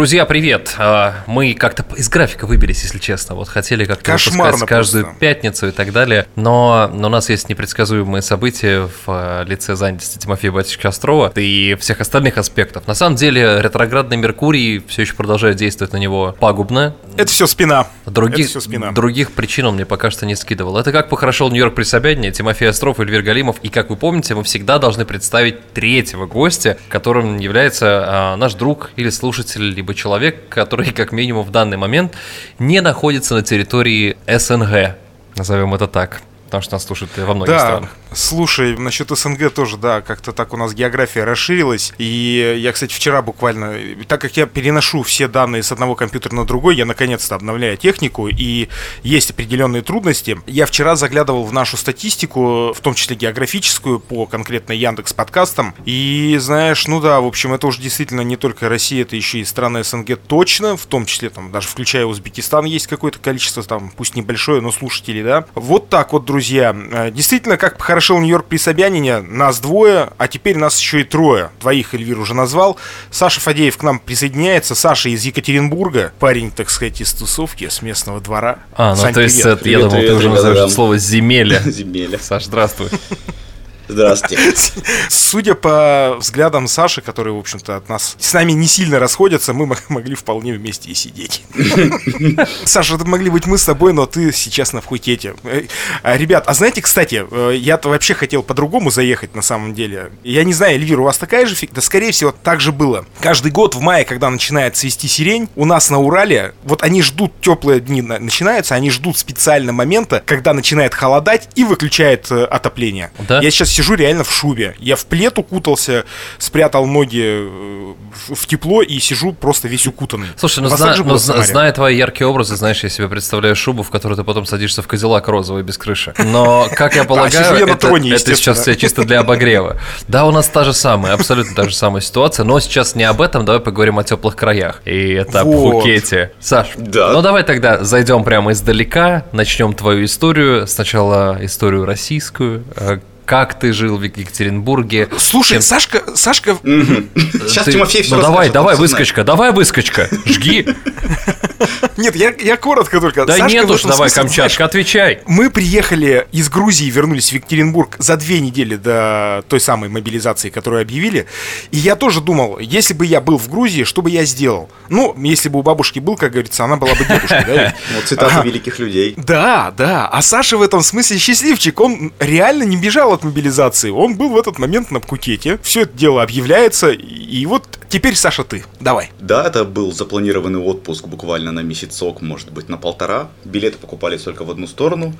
Друзья, привет! А, мы как-то из графика выбились, если честно. Вот хотели как-то выпускать каждую просто. пятницу и так далее. Но, но у нас есть непредсказуемые события в а, лице занятости Тимофея Батюшки Острова и всех остальных аспектов. На самом деле, ретроградный Меркурий все еще продолжает действовать на него пагубно. Это все спина. Других, Это все спина. других причин он мне пока что не скидывал. Это как похорошел Нью-Йорк при Собянине, Тимофей Остров Эльвир Галимов. И как вы помните, мы всегда должны представить третьего гостя, которым является а, наш друг или слушатель, либо человек, который как минимум в данный момент не находится на территории СНГ, назовем это так потому что нас слушают во многих да, странах. Слушай, насчет СНГ тоже, да, как-то так у нас география расширилась. И я, кстати, вчера буквально, так как я переношу все данные с одного компьютера на другой, я наконец-то обновляю технику, и есть определенные трудности. Я вчера заглядывал в нашу статистику, в том числе географическую, по конкретно Яндекс подкастам. И знаешь, ну да, в общем, это уже действительно не только Россия, это еще и страны СНГ точно, в том числе там даже включая Узбекистан есть какое-то количество, там, пусть небольшое, но слушателей, да. Вот так вот, друзья. Э, действительно, как похорошел Нью-Йорк при Собянине, нас двое, а теперь нас еще и трое. Двоих Эльвир уже назвал. Саша Фадеев к нам присоединяется. Саша из Екатеринбурга. Парень, так сказать, из тусовки, с местного двора. А, ну Сань, то есть, привет. я думал, привет, ты уже назовешь слово «земеля». Земеля. Саш, здравствуй. Здравствуйте. Судя по взглядам Саши, которые, в общем-то, от нас с нами не сильно расходятся, мы могли вполне вместе и сидеть. Саша, это могли быть мы с тобой, но ты сейчас на Пхукете. Э, а, ребят, а знаете, кстати, э, я-то вообще хотел по-другому заехать на самом деле. Я не знаю, Эльвира, у вас такая же фиг? Да, скорее всего, так же было. Каждый год в мае, когда начинает цвести сирень, у нас на Урале, вот они ждут, теплые дни начинаются, они ждут специально момента, когда начинает холодать и выключает э, отопление. Да? Я сейчас сижу реально в шубе. Я в плед укутался, спрятал ноги э, в тепло и сижу просто весь укутанный. Слушай, ну, зна- ну зная твои яркие образы, знаешь, я себе представляю шубу, в которой ты потом садишься в козелак розовый без крыши. Но, как я полагаю, это, это сейчас чисто для обогрева. Да, у нас та же самая, абсолютно та же самая ситуация, но сейчас не об этом, давай поговорим о теплых краях. И это вот. Пхукете. Саш, да. ну давай тогда зайдем прямо издалека, начнем твою историю. Сначала историю российскую, э, как ты жил в Екатеринбурге. Слушай, чем... Сашка, Сашка... Сейчас ты... Тимофей все Ну давай, давай, выскочка, давай, выскочка, жги. Нет, я, я коротко только. Да Сашка, нет уж, давай, смысле, Камчатка, знаешь, отвечай. Мы приехали из Грузии, вернулись в Екатеринбург за две недели до той самой мобилизации, которую объявили. И я тоже думал, если бы я был в Грузии, что бы я сделал? Ну, если бы у бабушки был, как говорится, она была бы дедушкой, да? Вот цитаты великих людей. Да, да. А Саша в этом смысле счастливчик. Он реально не бежал от мобилизации. Он был в этот момент на Пхукете. Все это дело объявляется. И вот теперь, Саша, ты. Давай. Да, это был запланированный отпуск буквально на месяцок, может быть, на полтора. Билеты покупались только в одну сторону.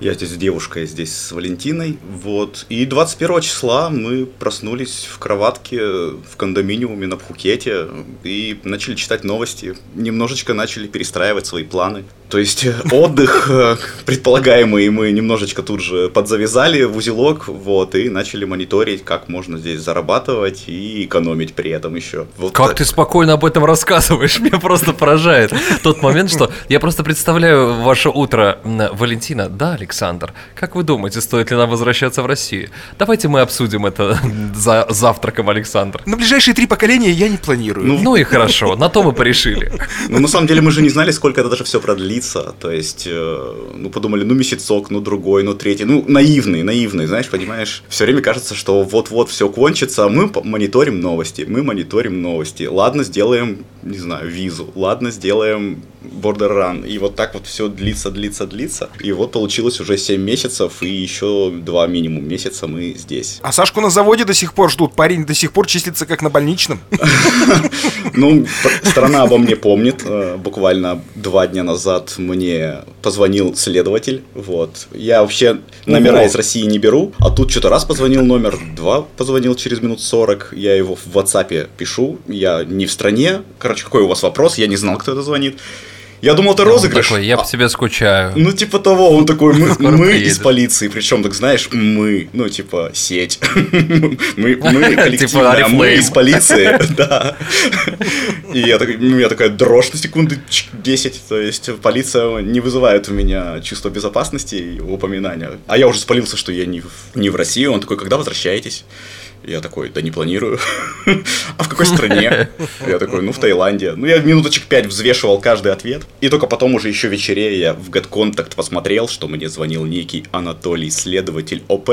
Я здесь с девушкой, здесь с Валентиной. Вот. И 21 числа мы проснулись в кроватке в кондоминиуме на Пхукете и начали читать новости. Немножечко начали перестраивать свои планы. То есть э, отдых э, предполагаемый мы немножечко тут же подзавязали в узелок, вот, и начали мониторить, как можно здесь зарабатывать и экономить при этом еще. Вот как так. ты спокойно об этом рассказываешь, меня просто поражает тот момент, что я просто представляю ваше утро, Валентина, да, Александр, как вы думаете, стоит ли нам возвращаться в Россию? Давайте мы обсудим это за завтраком, Александр. На ближайшие три поколения я не планирую. Ну, ну и хорошо, на то мы порешили. Ну, на самом деле мы же не знали, сколько это даже все продлится длится, то есть, э, ну, подумали, ну, месяцок, ну, другой, ну, третий, ну, наивный, наивный, знаешь, понимаешь, все время кажется, что вот-вот все кончится, а мы мониторим новости, мы мониторим новости, ладно, сделаем, не знаю, визу, ладно, сделаем Border Run. И вот так вот все длится, длится, длится. И вот получилось уже 7 месяцев, и еще 2 минимум месяца мы здесь. А Сашку на заводе до сих пор ждут. Парень до сих пор числится как на больничном. Ну, страна обо мне помнит. Э, буквально два дня назад мне позвонил следователь. Вот. Я вообще номера из России не беру, а тут что-то раз позвонил номер, два позвонил через минут 40. Я его в WhatsApp пишу. Я не в стране. Короче, какой у вас вопрос? Я не знал, кто это звонит. Я думал, это розыгрыш. Такой, я по тебе скучаю. Ну, типа того, он такой, мы, мы из полиции, причем, так знаешь, мы, ну, типа, сеть. мы, мы коллективно, типа, мы из полиции, да. И я, у меня такая дрожь на секунды 10, то есть полиция не вызывает у меня чувство безопасности и упоминания. А я уже спалился, что я не в, не в России, он такой, когда возвращаетесь? Я такой, да не планирую. А в какой стране? Я такой, ну в Таиланде. Ну я минуточек пять взвешивал каждый ответ. И только потом уже еще вечерее я в GetContact посмотрел, что мне звонил некий Анатолий, следователь ОП.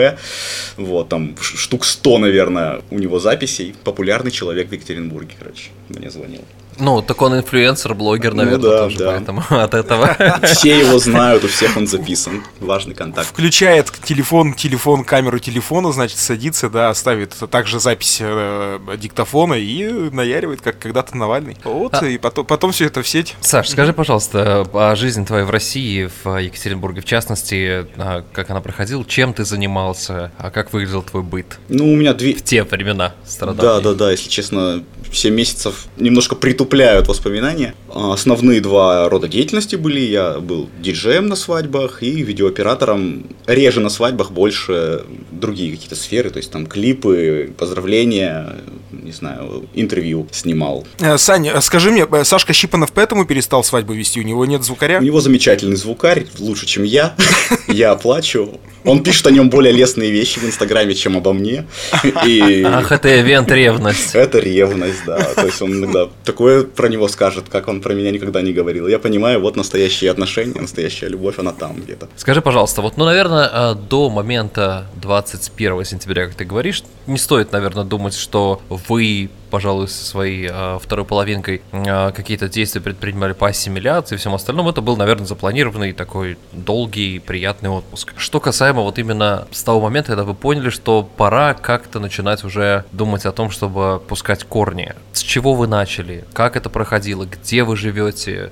Вот, там штук 100, наверное, у него записей. Популярный человек в Екатеринбурге, короче, мне звонил. Ну, так он инфлюенсер, блогер, ну наверное, ну, да, тоже, да. поэтому от этого. Все его знают, у всех он записан. Важный контакт. Включает телефон, телефон, камеру телефона, значит, садится, да, ставит также запись э, диктофона и наяривает, как когда-то Навальный. Вот, а... и потом, потом все это в сеть. Саш, скажи, пожалуйста, о жизни твоей в России, в Екатеринбурге, в частности, а, как она проходила, чем ты занимался, а как выглядел твой быт? Ну, у меня две... В те времена страдания. Да, да, да, если честно, 7 месяцев немножко притупляют воспоминания. А, основные два рода деятельности были. Я был диджеем на свадьбах и видеооператором. Реже на свадьбах, больше другие какие-то сферы. То есть там клипы, поздравления, не знаю, интервью снимал. Э, Саня, скажи мне, э, Сашка Щипанов поэтому перестал свадьбу вести? У него нет звукаря? У него замечательный звукарь, лучше, чем я. Я оплачу. Он пишет о нем более лестные вещи в Инстаграме, чем обо мне. И... Ах, это ивент ревность. Это ревность, да. То есть он иногда такое про него скажет, как он про меня никогда не говорил. Я понимаю, вот настоящие отношения, настоящая любовь, она там где-то. Скажи, пожалуйста, вот, ну, наверное, э, до момента 21 сентября, как ты говоришь, не стоит, наверное, думать, что вы пожалуй, со своей э, второй половинкой э, какие-то действия предпринимали по ассимиляции и всем остальном, это был, наверное, запланированный такой долгий, приятный отпуск. Что касаемо вот именно с того момента, когда вы поняли, что пора как-то начинать уже думать о том, чтобы пускать корни. С чего вы начали? Как это проходило? Где вы живете?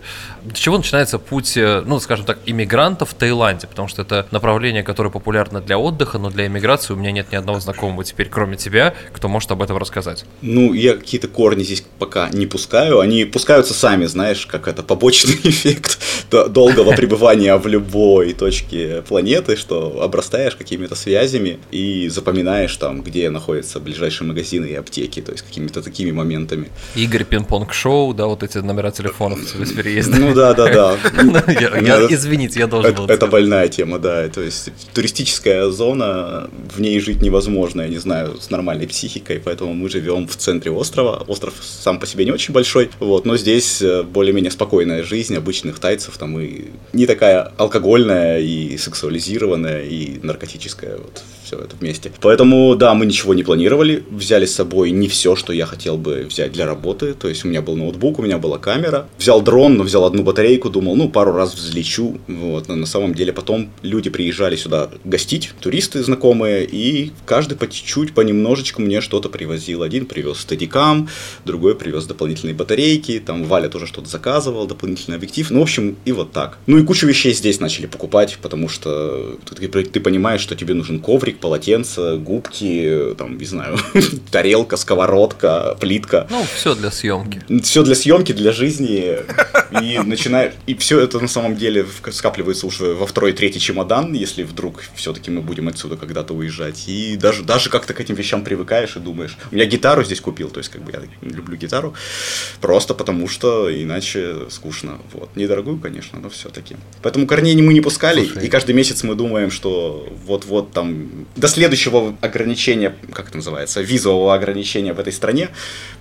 С чего начинается путь, э, ну, скажем так, иммигрантов в Таиланде? Потому что это направление, которое популярно для отдыха, но для иммиграции у меня нет ни одного знакомого теперь, кроме тебя, кто может об этом рассказать. Ну, я какие-то корни здесь пока не пускаю. Они пускаются сами, знаешь, как это побочный эффект долгого пребывания в любой точке планеты, что обрастаешь какими-то связями и запоминаешь там, где находятся ближайшие магазины и аптеки, то есть какими-то такими моментами. Игорь Пинг-понг Шоу, да, вот эти номера телефонов с переезда. Ну да, да, да. Ну, извините, я должен был. Это больная тема, да. То есть туристическая зона, в ней жить невозможно, я не знаю, с нормальной психикой, поэтому мы живем в центре острова. Остров сам по себе не очень большой, вот, но здесь э, более-менее спокойная жизнь обычных тайцев, там и не такая алкогольная и сексуализированная и наркотическая, вот, все это вместе. Поэтому, да, мы ничего не планировали, взяли с собой не все, что я хотел бы взять для работы, то есть у меня был ноутбук, у меня была камера, взял дрон, но взял одну батарейку, думал, ну, пару раз взлечу, вот, но на самом деле потом люди приезжали сюда гостить, туристы знакомые, и каждый по чуть-чуть, понемножечку мне что-то привозил. Один привез стадикам, другой привез дополнительные батарейки, там Валя тоже что-то заказывал, дополнительный объектив, ну, в общем, и вот так. Ну, и кучу вещей здесь начали покупать, потому что ты, ты понимаешь, что тебе нужен коврик, полотенце, губки, там, не знаю, тарелка, сковородка, плитка. Ну, все для съемки. Все для съемки, для жизни. И начинает, и все это на самом деле скапливается уже во второй, третий чемодан, если вдруг все-таки мы будем отсюда когда-то уезжать. И даже, даже как-то к этим вещам привыкаешь и думаешь. Я гитару здесь купил, то есть как бы я люблю гитару, просто потому что иначе скучно. Вот. Недорогую, конечно, но все-таки. Поэтому корней мы не пускали, Слушай. и каждый месяц мы думаем, что вот-вот там до следующего ограничения, как это называется, визового ограничения в этой стране,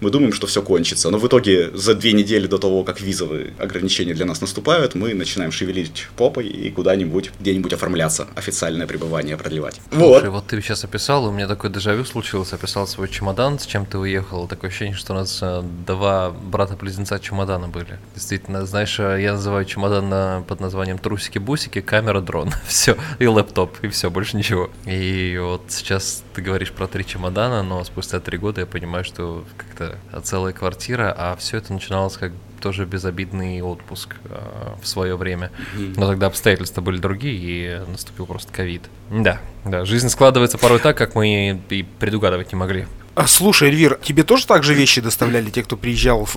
мы думаем, что все кончится. Но в итоге за две недели до того, как визовые ограничения для нас наступают, мы начинаем шевелить попой и куда-нибудь, где-нибудь оформляться, официальное пребывание продлевать. Слушай, вот. вот ты сейчас описал, у меня такой дежавю случилось, описал свой чемодан, с чем ты уехал. Такое ощущение, что у нас э, два брата-близнеца чемодана были. Действительно, знаешь, э, я называю чемодан э, под названием трусики-бусики, камера, дрон. все, и лэптоп, и все, больше ничего. И и вот сейчас ты говоришь про три чемодана, но спустя три года я понимаю, что как-то целая квартира, а все это начиналось как тоже безобидный отпуск э, в свое время. Но тогда обстоятельства были другие, и наступил просто ковид. Да, да, жизнь складывается порой так, как мы и предугадывать не могли. А, слушай, Эльвир, тебе тоже так же вещи доставляли те, кто приезжал в,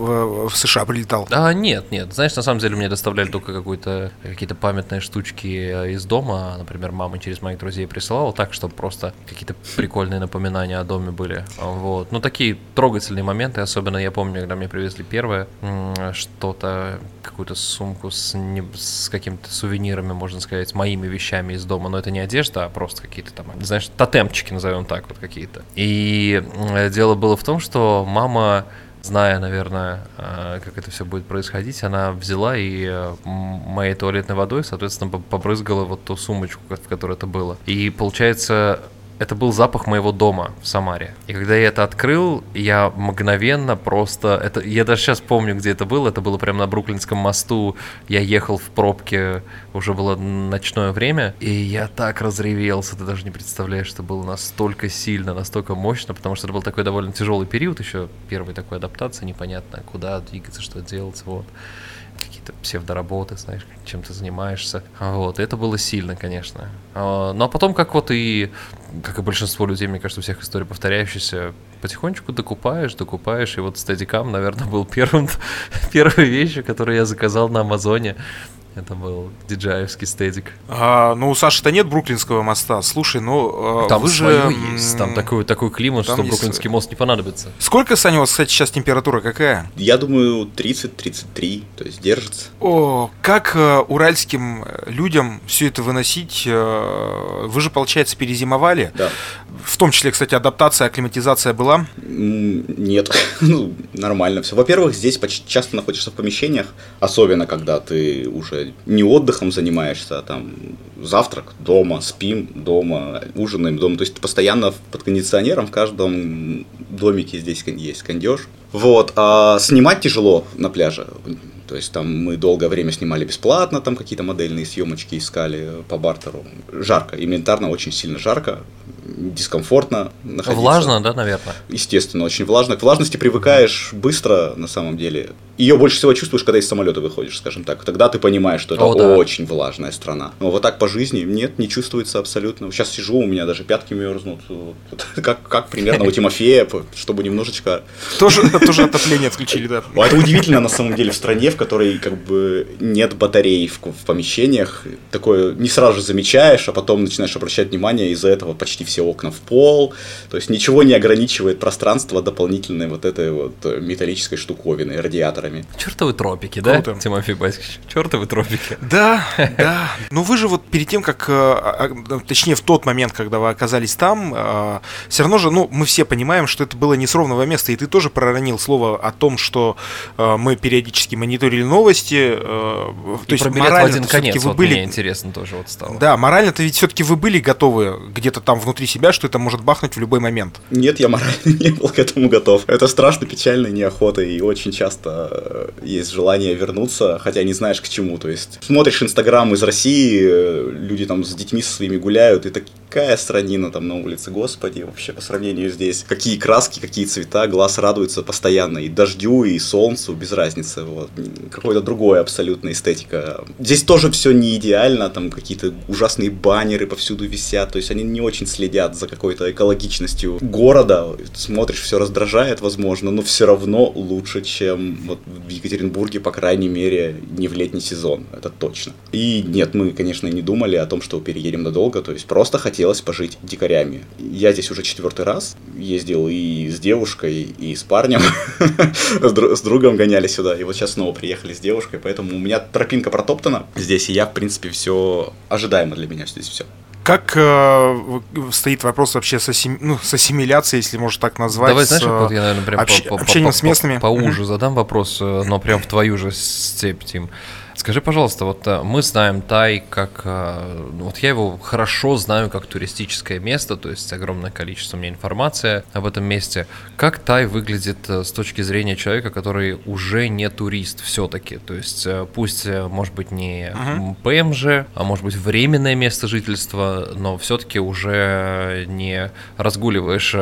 в США, прилетал? А, нет, нет. Знаешь, на самом деле мне доставляли только какую-то какие-то памятные штучки э, из дома. Например, мама через моих друзей присылала так, чтобы просто какие-то прикольные напоминания о доме были. Вот. Ну, такие трогательные моменты, особенно я помню, когда мне привезли первое что-то, какую-то сумку с, не, с какими-то сувенирами, можно сказать, моими вещами из дома. Но это не одежда, а просто какие-то там, знаешь, тотемчики, назовем так вот какие-то. И Э, дело было в том, что мама зная, наверное, э, как это все будет происходить, она взяла и э, моей туалетной водой, соответственно, побрызгала вот ту сумочку, в которой это было. И получается, это был запах моего дома в Самаре. И когда я это открыл, я мгновенно просто... Это, я даже сейчас помню, где это было. Это было прямо на Бруклинском мосту. Я ехал в пробке, уже было ночное время. И я так разревелся, ты даже не представляешь, что было настолько сильно, настолько мощно, потому что это был такой довольно тяжелый период, еще первой такой адаптации, непонятно, куда двигаться, что делать, вот какие-то псевдоработы, знаешь, чем ты занимаешься. Вот, это было сильно, конечно. А, ну а потом, как вот и, как и большинство людей, мне кажется, у всех историй повторяющихся, потихонечку докупаешь, докупаешь, и вот Steadicam, наверное, был первым, первой вещью, которую я заказал на Амазоне. Это был диджаевский стедик. А, ну, у Саши-то нет Бруклинского моста. Слушай, ну, а, там вы же... есть. Там такой, такой климат, там что есть... Бруклинский мост не понадобится. Сколько, Саня, у вас, кстати, сейчас температура какая? Я думаю, 30-33, то есть держится. О, как э, уральским людям все это выносить? Э, вы же, получается, перезимовали. Да. В том числе, кстати, адаптация, акклиматизация была? Нет, ну, нормально все. Во-первых, здесь почти часто находишься в помещениях, особенно когда ты уже не отдыхом занимаешься, а там завтрак дома, спим дома, ужинаем дома. То есть ты постоянно под кондиционером в каждом домике здесь есть кондеж. Вот, а снимать тяжело на пляже. То есть там мы долгое время снимали бесплатно, там какие-то модельные съемочки искали по бартеру. Жарко, элементарно очень сильно жарко дискомфортно находиться. Влажно, да, наверное? Естественно, очень влажно. К влажности привыкаешь быстро, на самом деле. Ее больше всего чувствуешь, когда из самолета выходишь, скажем так. Тогда ты понимаешь, что это О, да. очень влажная страна. Но вот так по жизни нет, не чувствуется абсолютно. Сейчас сижу, у меня даже пятки мерзнут. Как, как примерно у Тимофея, чтобы немножечко... Тоже, тоже отопление отключили, да. Это удивительно, на самом деле, в стране, в которой как бы нет батарей в, в помещениях. Такое не сразу же замечаешь, а потом начинаешь обращать внимание, из-за этого почти все окна в пол. То есть ничего не ограничивает пространство дополнительной вот этой вот э, металлической штуковиной, радиаторами. Чертовы тропики, Круто. да, Тимофей Баскович? Чертовы тропики. Да, да. Но вы же вот перед тем, как, э, а, а, точнее в тот момент, когда вы оказались там, э, все равно же, ну, мы все понимаем, что это было не с ровного места, и ты тоже проронил слово о том, что мы периодически мониторили новости. То и есть морально один конец, вы вот были... мне интересно тоже вот стало. Да, морально-то ведь все-таки вы были готовы где-то там внутри себя, что это может бахнуть в любой момент. Нет, я морально не был к этому готов. Это страшно, печально, неохота, и очень часто э, есть желание вернуться, хотя не знаешь к чему. То есть смотришь Инстаграм из России, э, люди там с детьми со своими гуляют, и такая странина там на улице, господи, вообще по сравнению здесь. Какие краски, какие цвета, глаз радуется постоянно и дождю, и солнцу, без разницы. Вот. Какое-то другое абсолютно эстетика. Здесь тоже все не идеально, там какие-то ужасные баннеры повсюду висят, то есть они не очень следят следят за какой-то экологичностью города, смотришь, все раздражает, возможно, но все равно лучше, чем вот в Екатеринбурге, по крайней мере, не в летний сезон, это точно. И нет, мы, конечно, не думали о том, что переедем надолго, то есть просто хотелось пожить дикарями. Я здесь уже четвертый раз ездил и с девушкой, и с парнем, с другом гоняли сюда, и вот сейчас снова приехали с девушкой, поэтому у меня тропинка протоптана здесь, и я, в принципе, все ожидаемо для меня здесь все. Как э, стоит вопрос вообще с, ассим... ну, с ассимиляцией, если можно так назвать? Давай, знаешь, вот я, наверное, прям общ... по, по, общением по, с местными. По, по, по задам вопрос, э, но прям в твою же степь, Тим. Скажи, пожалуйста, вот э, мы знаем Тай как... Э, вот я его хорошо знаю как туристическое место, то есть огромное количество меня информации об этом месте. Как Тай выглядит э, с точки зрения человека, который уже не турист все-таки? То есть пусть, может быть, не uh-huh. ПМЖ, а может быть временное место жительства, но все-таки уже не разгуливаешь,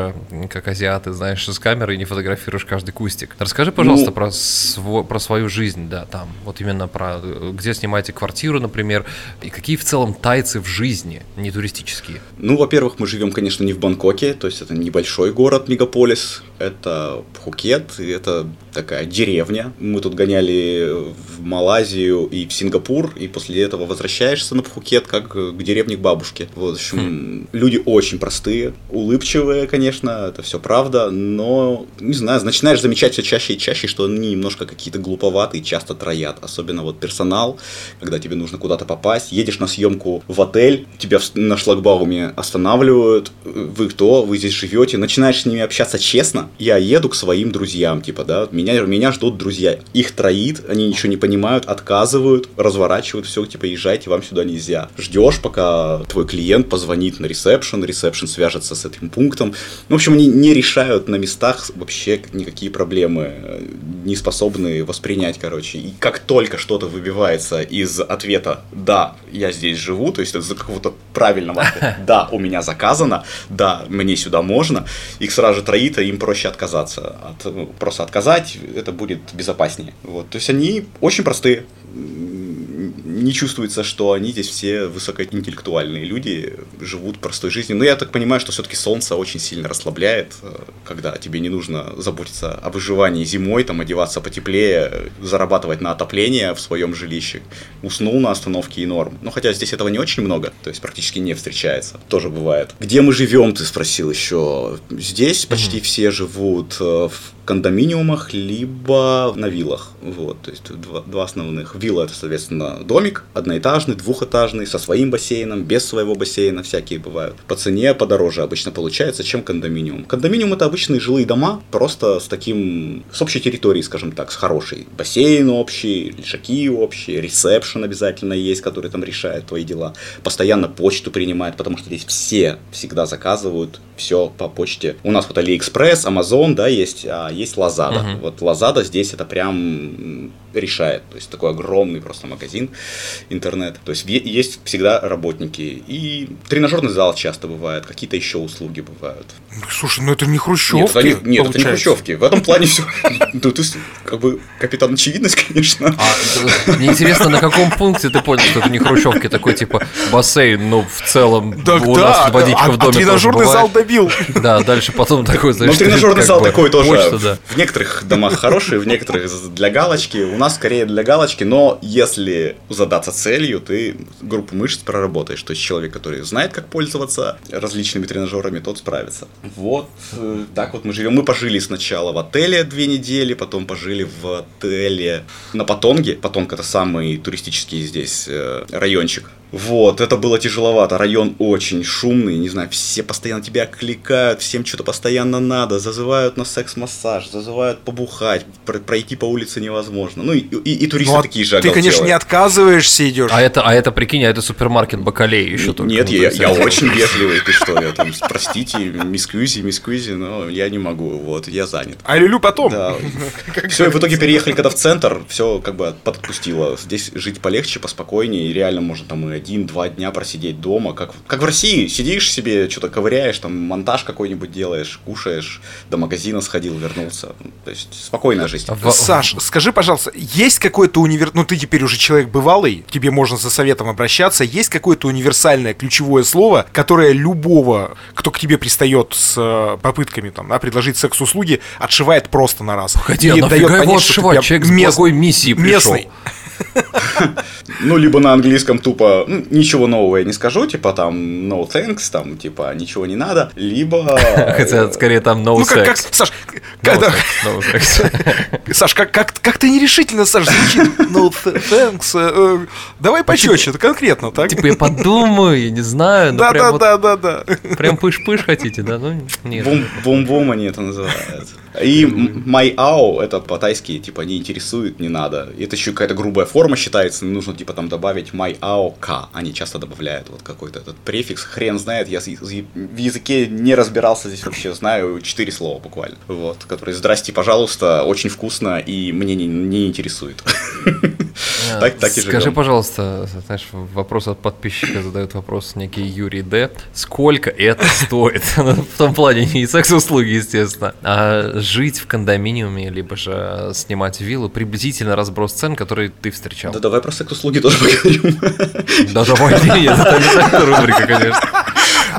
как азиаты, знаешь, с камерой и не фотографируешь каждый кустик. Расскажи, пожалуйста, ну... про, сво- про свою жизнь, да, там, вот именно про где снимаете квартиру, например, и какие в целом тайцы в жизни, не туристические? Ну, во-первых, мы живем, конечно, не в Бангкоке, то есть это небольшой город, мегаполис, это Пхукет, это такая деревня. Мы тут гоняли в Малайзию и в Сингапур, и после этого возвращаешься на Пхукет, как к деревне к бабушке. Вот, в общем, хм. люди очень простые, улыбчивые, конечно, это все правда, но, не знаю, начинаешь замечать все чаще и чаще, что они немножко какие-то глуповатые, часто троят, особенно вот персонал, когда тебе нужно куда-то попасть, едешь на съемку в отель, тебя на шлагбауме останавливают, вы кто, вы здесь живете, начинаешь с ними общаться честно, я еду к своим друзьям, типа, да, меня, меня ждут друзья, их троит, они ничего не понимают, отказывают, разворачивают, все, типа, езжайте, вам сюда нельзя. Ждешь, пока твой клиент позвонит на ресепшн, ресепшн свяжется с этим пунктом. Ну, в общем, они не решают на местах вообще никакие проблемы, не способны воспринять, короче. И как только что-то выбивается из ответа «да, я здесь живу», то есть за какого-то правильного «да, у меня заказано», «да, мне сюда можно», их сразу же троит, а им проще отказаться. От, ну, просто отказать, это будет безопаснее. Вот. То есть они очень простые не чувствуется, что они здесь все высокоинтеллектуальные люди, живут простой жизнью. Но я так понимаю, что все-таки солнце очень сильно расслабляет, э, когда тебе не нужно заботиться о выживании зимой, там одеваться потеплее, зарабатывать на отопление в своем жилище. Уснул на остановке и норм. Но хотя здесь этого не очень много, то есть практически не встречается. Тоже бывает. Где мы живем, ты спросил еще. Здесь почти mm-hmm. все живут э, в кондоминиумах, либо на виллах. Вот, то есть два, два основных. Вилла это, соответственно, домик, одноэтажный, двухэтажный, со своим бассейном, без своего бассейна, всякие бывают. По цене подороже обычно получается, чем кондоминиум. Кондоминиум это обычные жилые дома, просто с таким, с общей территорией, скажем так, с хорошей. Бассейн общий, лежаки общие, ресепшн обязательно есть, который там решает твои дела. Постоянно почту принимает, потому что здесь все всегда заказывают все по почте. У нас вот AliExpress, Amazon, да, есть, а есть Lazada. Uh-huh. Вот Lazada здесь это прям решает. То есть такой огромный просто магазин интернет. То есть есть всегда работники. И тренажерный зал часто бывает, какие-то еще услуги бывают. Слушай, ну это не хрущевки. Нет, это не, нет, это не хрущевки. В этом плане все. Ну, ты как бы капитан очевидность, конечно. А, мне интересно, на каком пункте ты понял, что это не хрущевки, такой типа бассейн, ну в целом у нас водичка в а, а доме. тренажерный зал добил. Да, дальше потом такой, знаешь, Ну, тренажерный зал такой тоже. В некоторых домах хороший, в некоторых для галочки. У нас скорее для галочки, но если задаться целью, ты группу мышц проработаешь. То есть человек, который знает, как пользоваться различными тренажерами, тот справится. Вот э, так вот мы живем. Мы пожили сначала в отеле две недели, потом пожили в отеле на Патонге. Патонг это самый туристический здесь э, райончик вот, это было тяжеловато. Район очень шумный, не знаю, все постоянно тебя кликают, всем что-то постоянно надо, зазывают на секс-массаж, зазывают побухать, пройти по улице невозможно. Ну и, и, и туристы ну, а такие же Ты, конечно, делают. не отказываешься, идешь. А это, а это, прикинь, а это супермаркет Бакалей еще только. Нет, я, я очень вежливый, ты что, я там, простите, мисквизи, мисквизи, но я не могу, вот, я занят. А люлю потом. Да. Все, и в итоге переехали когда в центр, все как бы подпустило. Здесь жить полегче, поспокойнее, и реально можно там и один-два дня просидеть дома, как, как в России. Сидишь себе, что-то ковыряешь, там монтаж какой-нибудь делаешь, кушаешь, до магазина сходил, вернулся. То есть спокойная жизнь. В... Саш, скажи, пожалуйста, есть какой-то универ... Ну, ты теперь уже человек бывалый, тебе можно за советом обращаться. Есть какое-то универсальное ключевое слово, которое любого, кто к тебе пристает с э, попытками там, да, предложить секс-услуги, отшивает просто на раз. Хотя, и дает понять, его отшивать? Человек мест... с благой миссией пришел. Местный. Ну, либо на английском тупо ну, ничего нового я не скажу, типа там no thanks, там типа ничего не надо, либо... Хотя скорее там no ну, как, как, Саш, когда... Саш, как, как, как ты нерешительно, Саш, звучит no thanks. Э, э, давай почетче, это конкретно, так? Типа я подумаю, я не знаю. Да, да, да, да, да. Прям пыш-пыш хотите, да? Ну, нет. Бум-бум они это называют. И майау это по-тайски, типа, не интересует, не надо. Это еще какая-то грубая форма считается, нужно, типа, там добавить майау к. Они часто добавляют вот какой-то этот префикс. Хрен знает, я в языке не разбирался здесь вообще, знаю четыре слова буквально. Вот, которые «Здрасте, пожалуйста, очень вкусно и мне не, не интересует». А, так, так и. Скажи, пожалуйста, знаешь, вопрос от подписчика задает вопрос некий Юрий Д. Сколько это стоит? В том плане не секс-услуги, естественно, а жить в кондоминиуме, либо же снимать виллу, приблизительно разброс цен, который ты встречал. Да давай про секс-услуги тоже поговорим. Да давай, нет, это не рубрика, конечно.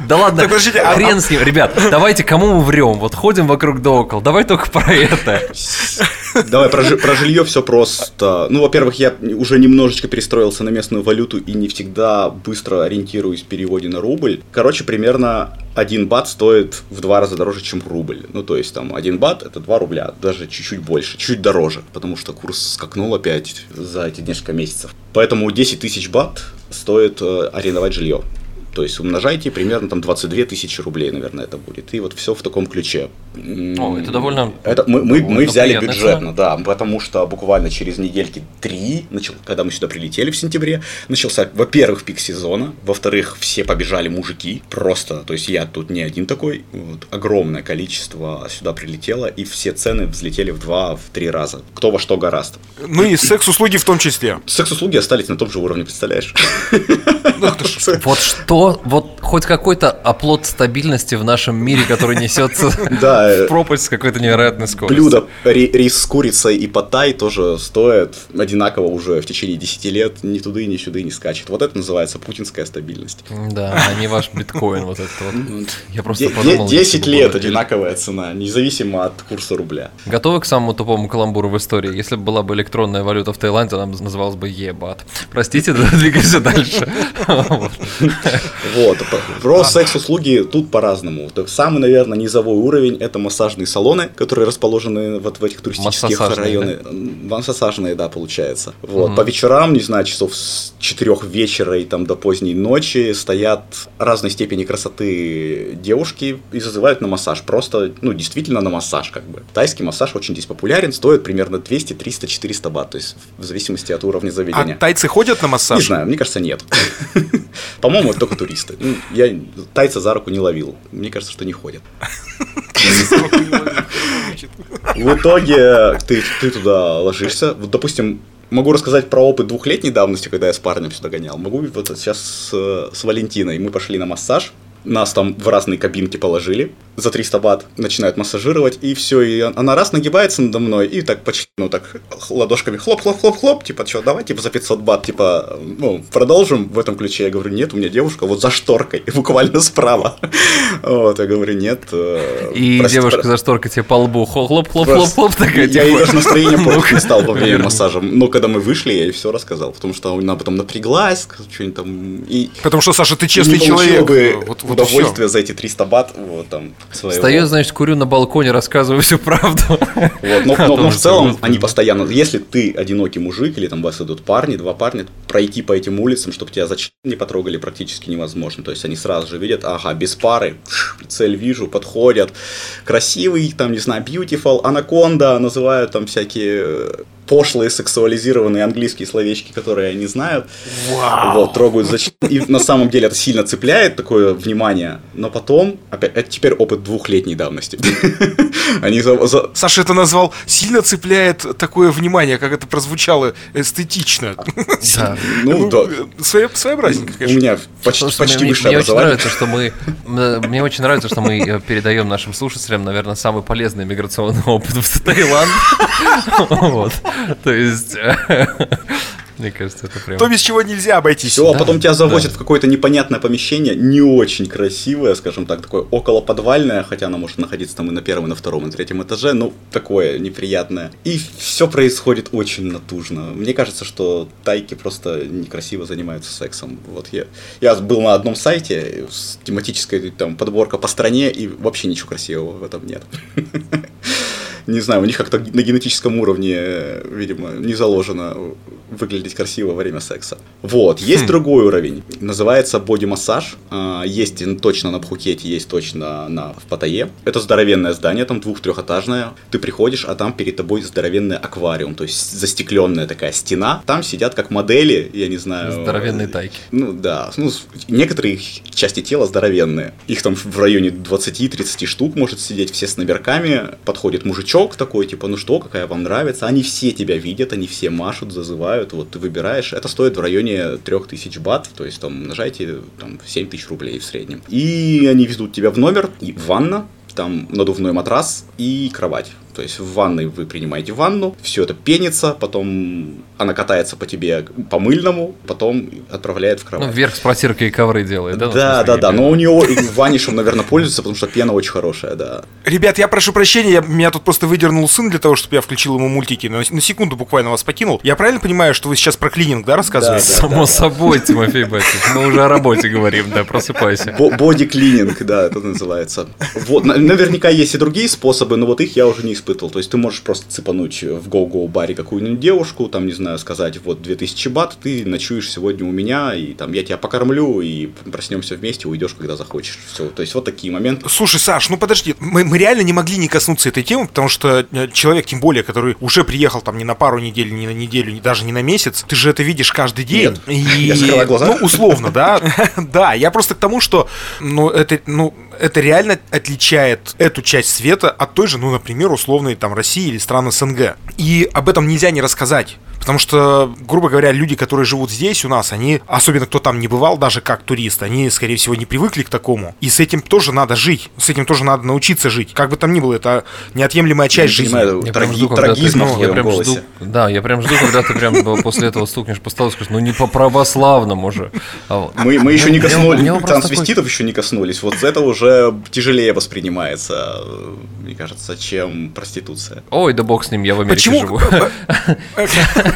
Да ладно, так, подождите, а хрен а... с ним. Ребят, давайте кому мы врем? Вот ходим вокруг да около. Давай только про это. Давай, про, про жилье все просто. Ну, во-первых, я уже немножечко перестроился на местную валюту и не всегда быстро ориентируюсь в переводе на рубль. Короче, примерно один бат стоит в два раза дороже, чем рубль. Ну, то есть, там, один бат это 2 рубля, даже чуть-чуть больше, чуть дороже, потому что курс скакнул опять за эти несколько месяцев. Поэтому 10 тысяч бат стоит э, арендовать жилье. То есть умножайте примерно там 22 тысячи рублей, наверное, это будет. И вот все в таком ключе. О, это довольно... Это мы, мы, мы взяли бюджетно, да, потому что буквально через недельки три, начал, когда мы сюда прилетели в сентябре, начался, во-первых, пик сезона, во-вторых, все побежали мужики, просто, то есть я тут не один такой, вот, огромное количество сюда прилетело, и все цены взлетели в два, в три раза. Кто во что гораст. Ну и секс-услуги в том числе. Секс-услуги остались на том же уровне, представляешь? Ну, вот что вот хоть какой-то оплот стабильности в нашем мире, который несется в пропасть с какой-то невероятной скоростью. Блюдо рис с курицей и паттай тоже стоят одинаково уже в течение 10 лет, ни туды, ни сюда не скачет. Вот это называется путинская стабильность. Да, а не ваш биткоин вот этот вот. Я просто подумал... 10 лет одинаковая цена, независимо от курса рубля. Готовы к самому тупому каламбуру в истории? Если бы была бы электронная валюта в Таиланде, она называлась бы ебат. Простите, двигаемся дальше. Вот. Про секс-услуги тут по-разному. Самый, наверное, низовой уровень это массажные салоны, которые расположены вот в этих туристических районах. Массажные, да, получается. Вот. По вечерам, не знаю, часов с 4 вечера и там до поздней ночи стоят разной степени красоты девушки и зазывают на массаж. Просто, ну, действительно на массаж, как бы. Тайский массаж очень здесь популярен, стоит примерно 200, 300, 400 бат, то есть в зависимости от уровня заведения. А тайцы ходят на массаж? Не знаю, мне кажется, нет. По-моему, только туристы. Ну, я тайца за руку не ловил. Мне кажется, что не ходят. В итоге ты, туда ложишься. Вот, допустим, могу рассказать про опыт двухлетней давности, когда я с парнем сюда гонял. Могу вот сейчас с, с Валентиной. Мы пошли на массаж. Нас там в разные кабинки положили за 300 бат, начинает массажировать, и все, и она раз нагибается надо мной, и так почти, ну так, ладошками хлоп-хлоп-хлоп-хлоп, типа, что, давай, типа, за 500 бат, типа, ну, продолжим в этом ключе. Я говорю, нет, у меня девушка вот за шторкой, буквально справа. Вот, я говорю, нет. Э, и девушка за шторкой тебе по лбу хлоп-хлоп-хлоп-хлоп такая, Я ей типа. даже настроение не стал во время массажа, но когда мы вышли, я ей все рассказал, потому что она потом напряглась, что-нибудь там, и... Потому что, Саша, ты честный человек. бы удовольствие за эти 300 бат, вот, там, своего. Стою, значит, курю на балконе, рассказываю всю правду. Вот, но, но, но в целом они постоянно, если ты одинокий мужик или там вас идут парни, два парня, пройти по этим улицам, чтобы тебя зачем не потрогали, практически невозможно. То есть они сразу же видят, ага, без пары, цель вижу, подходят, красивый, там, не знаю, beautiful, анаконда, называют там всякие э, пошлые, сексуализированные английские словечки, которые они знают. Вау. Вот, трогают зачем. И на самом деле это сильно цепляет такое внимание. Но потом, опять, это теперь опыт двухлетней давности. Они за, за... Саша это назвал сильно цепляет такое внимание, как это прозвучало эстетично. Да. Ну, да. Своеобразненько, конечно. У меня почти, почти мне, высшее мне. Очень нравится, что мы, мне очень нравится, что мы э, передаем нашим слушателям, наверное, самый полезный миграционный опыт в Таиланд. Вот. То есть... Мне кажется, это прям... То, без чего нельзя обойтись. Все, а потом тебя завозят в какое-то непонятное помещение, не очень красивое, скажем так, такое около подвальное, хотя оно может находиться там и на первом, и на втором, и на третьем этаже, ну, такое неприятное. И все происходит очень натужно. Мне кажется, что тайки просто некрасиво занимаются сексом. Вот я, я был на одном сайте с тематической там подборка по стране, и вообще ничего красивого в этом нет. не знаю, у них как-то на генетическом уровне, видимо, не заложено выглядеть красиво во время секса. Вот, есть хм. другой уровень, называется боди-массаж, а, есть точно на Пхукете, есть точно на, в Паттайе. Это здоровенное здание, там двух-трехэтажное, ты приходишь, а там перед тобой здоровенный аквариум, то есть застекленная такая стена, там сидят как модели, я не знаю... Здоровенные тайки. Ну да, ну, некоторые части тела здоровенные, их там в районе 20-30 штук может сидеть, все с наберками, подходит мужичок, такой, типа, ну что, какая вам нравится, они все тебя видят, они все машут, зазывают, присылают, вот ты выбираешь. Это стоит в районе 3000 бат, то есть там умножайте там 7000 рублей в среднем. И они везут тебя в номер, и ванна, там надувной матрас и кровать. То есть в ванной вы принимаете ванну, все это пенится, потом она катается по тебе по мыльному, потом отправляет в кровать. Ну, вверх с протиркой и ковры делает, да? Да, да, да, но у него и в ванишем, наверное, пользуется, потому что пена очень хорошая, да. Ребят, я прошу прощения, я, меня тут просто выдернул сын для того, чтобы я включил ему мультики, на, на секунду буквально вас покинул. Я правильно понимаю, что вы сейчас про клининг, да, рассказываете? Да, да, Само да, собой, Тимофей Батьевич, мы уже о работе говорим, да, просыпайся. Боди-клининг, да, это называется. Вот, наверняка есть и другие способы, но вот их я уже не испытывал. То есть ты можешь просто цепануть в Go-Go баре какую-нибудь девушку, там, не знаю, сказать, вот 2000 бат, ты ночуешь сегодня у меня, и там я тебя покормлю, и проснемся вместе, уйдешь, когда захочешь. Все. То есть вот такие моменты. Слушай, Саш, ну подожди, мы, мы реально не могли не коснуться этой темы, потому что э, человек, тем более, который уже приехал там не на пару недель, не на неделю, не, даже не на месяц, ты же это видишь каждый день. Нет, и... я закрываю глаза. Ну, условно, да. Да, я просто к тому, что, ну, это, ну, это реально отличает эту часть света от той же, ну, например, условной там России или стран СНГ. И об этом нельзя не рассказать. Потому что, грубо говоря, люди, которые живут здесь у нас, они, особенно кто там не бывал даже как турист, они, скорее всего, не привыкли к такому. И с этим тоже надо жить. С этим тоже надо научиться жить. Как бы там ни было, это неотъемлемая часть я жизни. Понимаю, я траги, жду, трагизм ты, я прям жду, Да, я прям жду, когда ты прям после этого стукнешь по столу и скажешь, ну не по православному же. А вот. Мы, мы еще не коснулись, трансвеститов такой... еще не коснулись. Вот это уже тяжелее воспринимается, мне кажется, чем проституция. Ой, да бог с ним, я в Америке Почему? живу.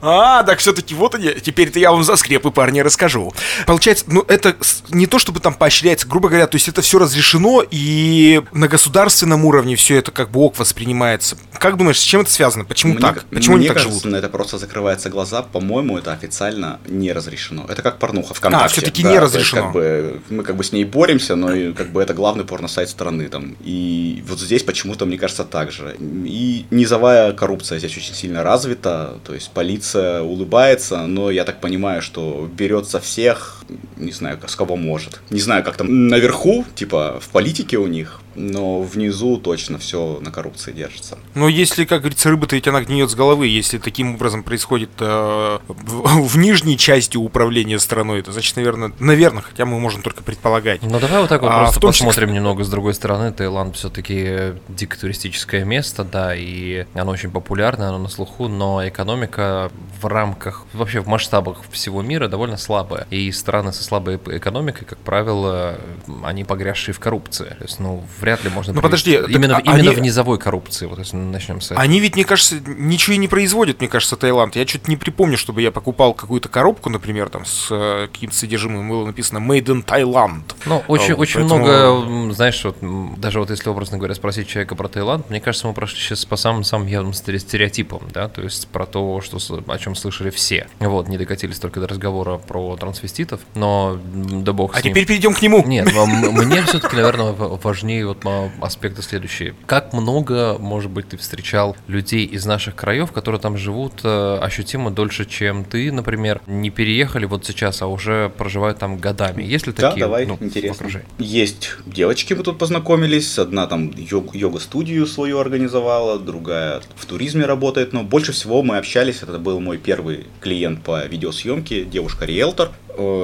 А, так все-таки вот они. Теперь-то я вам за скрепы, парни, расскажу. Получается, ну это не то, чтобы там поощряется, грубо говоря, то есть это все разрешено, и на государственном уровне все это как бы ок воспринимается. Как думаешь, с чем это связано? Почему мне, так? Почему мне они кажется, так живут? на это просто закрываются глаза. По-моему, это официально не разрешено. Это как порнуха ВКонтакте. А, все-таки да, не разрешено. Как бы, мы как бы с ней боремся, но и, как бы это главный порно-сайт страны там. И вот здесь почему-то, мне кажется, так же. И низовая коррупция здесь очень сильно развита, то есть полиция улыбается, но я так понимаю, что берет со всех, не знаю, с кого может. Не знаю, как там наверху, типа в политике у них, но внизу точно все на коррупции держится. Но если, как говорится, рыба-то ведь она гниет с головы, если таким образом происходит э, в, в нижней части управления страной, это значит, наверное, наверное, хотя мы можем только предполагать. Ну давай вот так вот а, просто посмотрим числе... немного с другой стороны. Таиланд все-таки дико туристическое место, да, и оно очень популярное, оно на слуху, но экономика в рамках, вообще в масштабах всего мира довольно слабая. И страны со слабой экономикой, как правило, они погрязшие в коррупции. То есть, ну, вряд ли можно... Ну подожди, именно, а, именно они... в низовой коррупции, вот если начнем с этого. Они ведь, мне кажется, ничего и не производят, мне кажется, Таиланд. Я что-то не припомню, чтобы я покупал какую-то коробку, например, там с э, каким-то содержимым, было написано Made in Thailand. Ну, очень, вот, очень поэтому... много, знаешь, вот, даже вот если, образно говоря, спросить человека про Таиланд, мне кажется, мы прошли сейчас по самым-самым явным стереотипам, да, то есть про то, что, о чем слышали все. Вот, не докатились только до разговора про трансвеститов, но да бог А теперь перейдем к нему. Нет, мне все-таки, наверное, важнее вот аспекты следующие. Как много, может быть, ты встречал людей из наших краев, которые там живут э, ощутимо дольше, чем ты, например, не переехали вот сейчас, а уже проживают там годами? Есть ли такие? Да, давай, ну, интересно. Есть девочки, мы тут познакомились, одна там йога-студию свою организовала, другая в туризме работает, но больше всего мы общались, это был мой первый клиент по видеосъемке, девушка-риэлтор,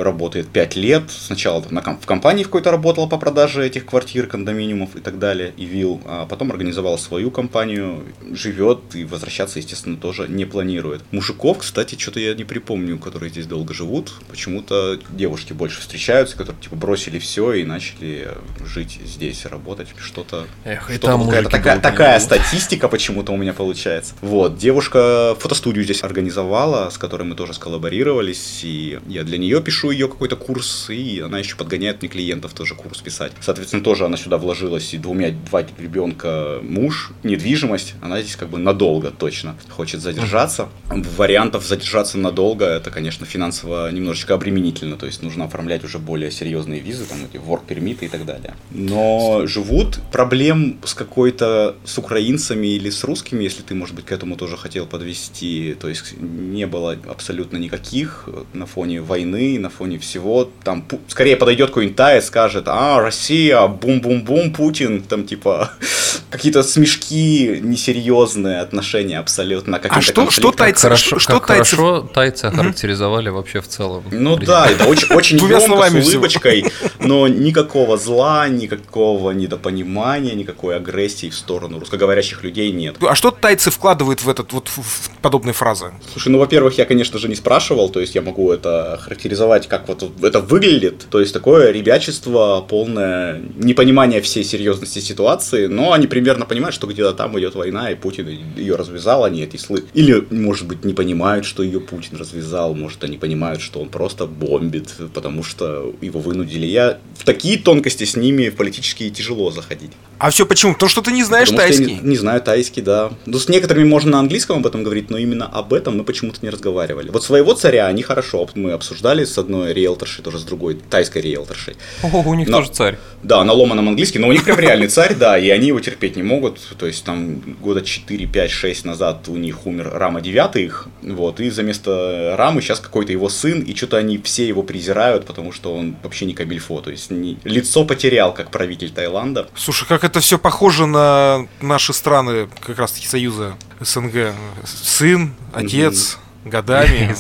работает 5 лет. Сначала на, в компании в какой-то работала по продаже этих квартир, кондоминиумов и так далее, и вилл. А потом организовала свою компанию, живет и возвращаться, естественно, тоже не планирует. Мужиков, кстати, что-то я не припомню, которые здесь долго живут. Почему-то девушки больше встречаются, которые типа бросили все и начали жить здесь, работать, что-то. Эх, что какая-то такая, такая статистика почему-то у меня получается. Вот, девушка фотостудию здесь организовала, с которой мы тоже сколлаборировались, и я для нее пишу ее какой-то курс, и она еще подгоняет мне клиентов тоже курс писать. Соответственно, тоже она сюда вложилась, и двумя, два ребенка муж, недвижимость, она здесь как бы надолго точно хочет задержаться. Вариантов задержаться надолго, это, конечно, финансово немножечко обременительно, то есть нужно оформлять уже более серьезные визы, там эти work пермиты и так далее. Но живут проблем с какой-то, с украинцами или с русскими, если ты, может быть, к этому тоже хотел подвести, то есть не было абсолютно никаких на фоне войны, на фоне всего, там, скорее подойдет какой-нибудь Тай и скажет, а, Россия, бум-бум-бум, Путин, там, типа, какие-то смешки, несерьезные отношения абсолютно. А что, что тайцы, хорошо, что, как тайцы... хорошо тайцы охарактеризовали угу. вообще в целом? Ну да, это очень, очень емко, с улыбочкой, но никакого зла, никакого недопонимания, никакой агрессии в сторону русскоговорящих людей нет. А что тайцы вкладывают в этот вот в подобные фразы? Слушай, ну во-первых, я, конечно же, не спрашивал, то есть я могу это характеризовать, как вот это выглядит. То есть такое ребячество, полное непонимание всей серьезности ситуации, но они примерно понимают, что где-то там идет война, и Путин ее развязал, они эти слы. Или, может быть, не понимают, что ее Путин развязал, может, они понимают, что он просто бомбит, потому что его вынудили. Я в такие тонкости с ними в политические тяжело заходить. А все почему? Потому что ты не знаешь Потому тайский. я не, не знаю тайский, да. Ну, с некоторыми можно на английском об этом говорить, но именно об этом мы почему-то не разговаривали. Вот своего царя они хорошо, мы обсуждали с одной риэлторшей, тоже с другой тайской риэлторшей. О, у них но, тоже царь. Да, на ломаном английский, но у них прям реальный царь, да, и они его терпеть не могут. То есть там года 4, 5, 6 назад у них умер Рама 9 их, вот, и за место Рамы сейчас какой-то его сын, и что-то они все его презирают, потому что он вообще не кабельфо, то есть не, лицо потерял как правитель Таиланда. Слушай, как это все похоже на наши страны, как раз таки Союза СНГ. Сын, отец, годами.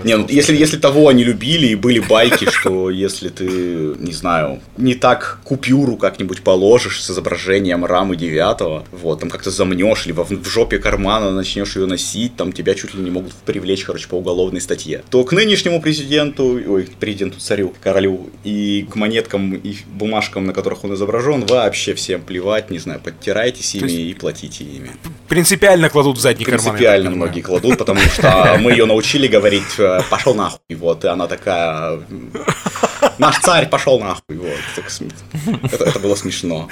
Не, ну если, если того они любили и были байки, что если ты, не знаю, не так купюру как-нибудь положишь с изображением рамы девятого, вот, там как-то замнешь, либо в, в жопе кармана начнешь ее носить, там тебя чуть ли не могут привлечь, короче, по уголовной статье, то к нынешнему президенту, ой, президенту, царю, королю, и к монеткам и бумажкам, на которых он изображен, вообще всем плевать, не знаю, подтирайтесь ими и платите ими. Принципиально кладут в задний карман. Принципиально многие кладут, потому что мы ее научили говорить э, «пошел нахуй», вот, и она такая «наш царь пошел нахуй», вот, это, это было смешно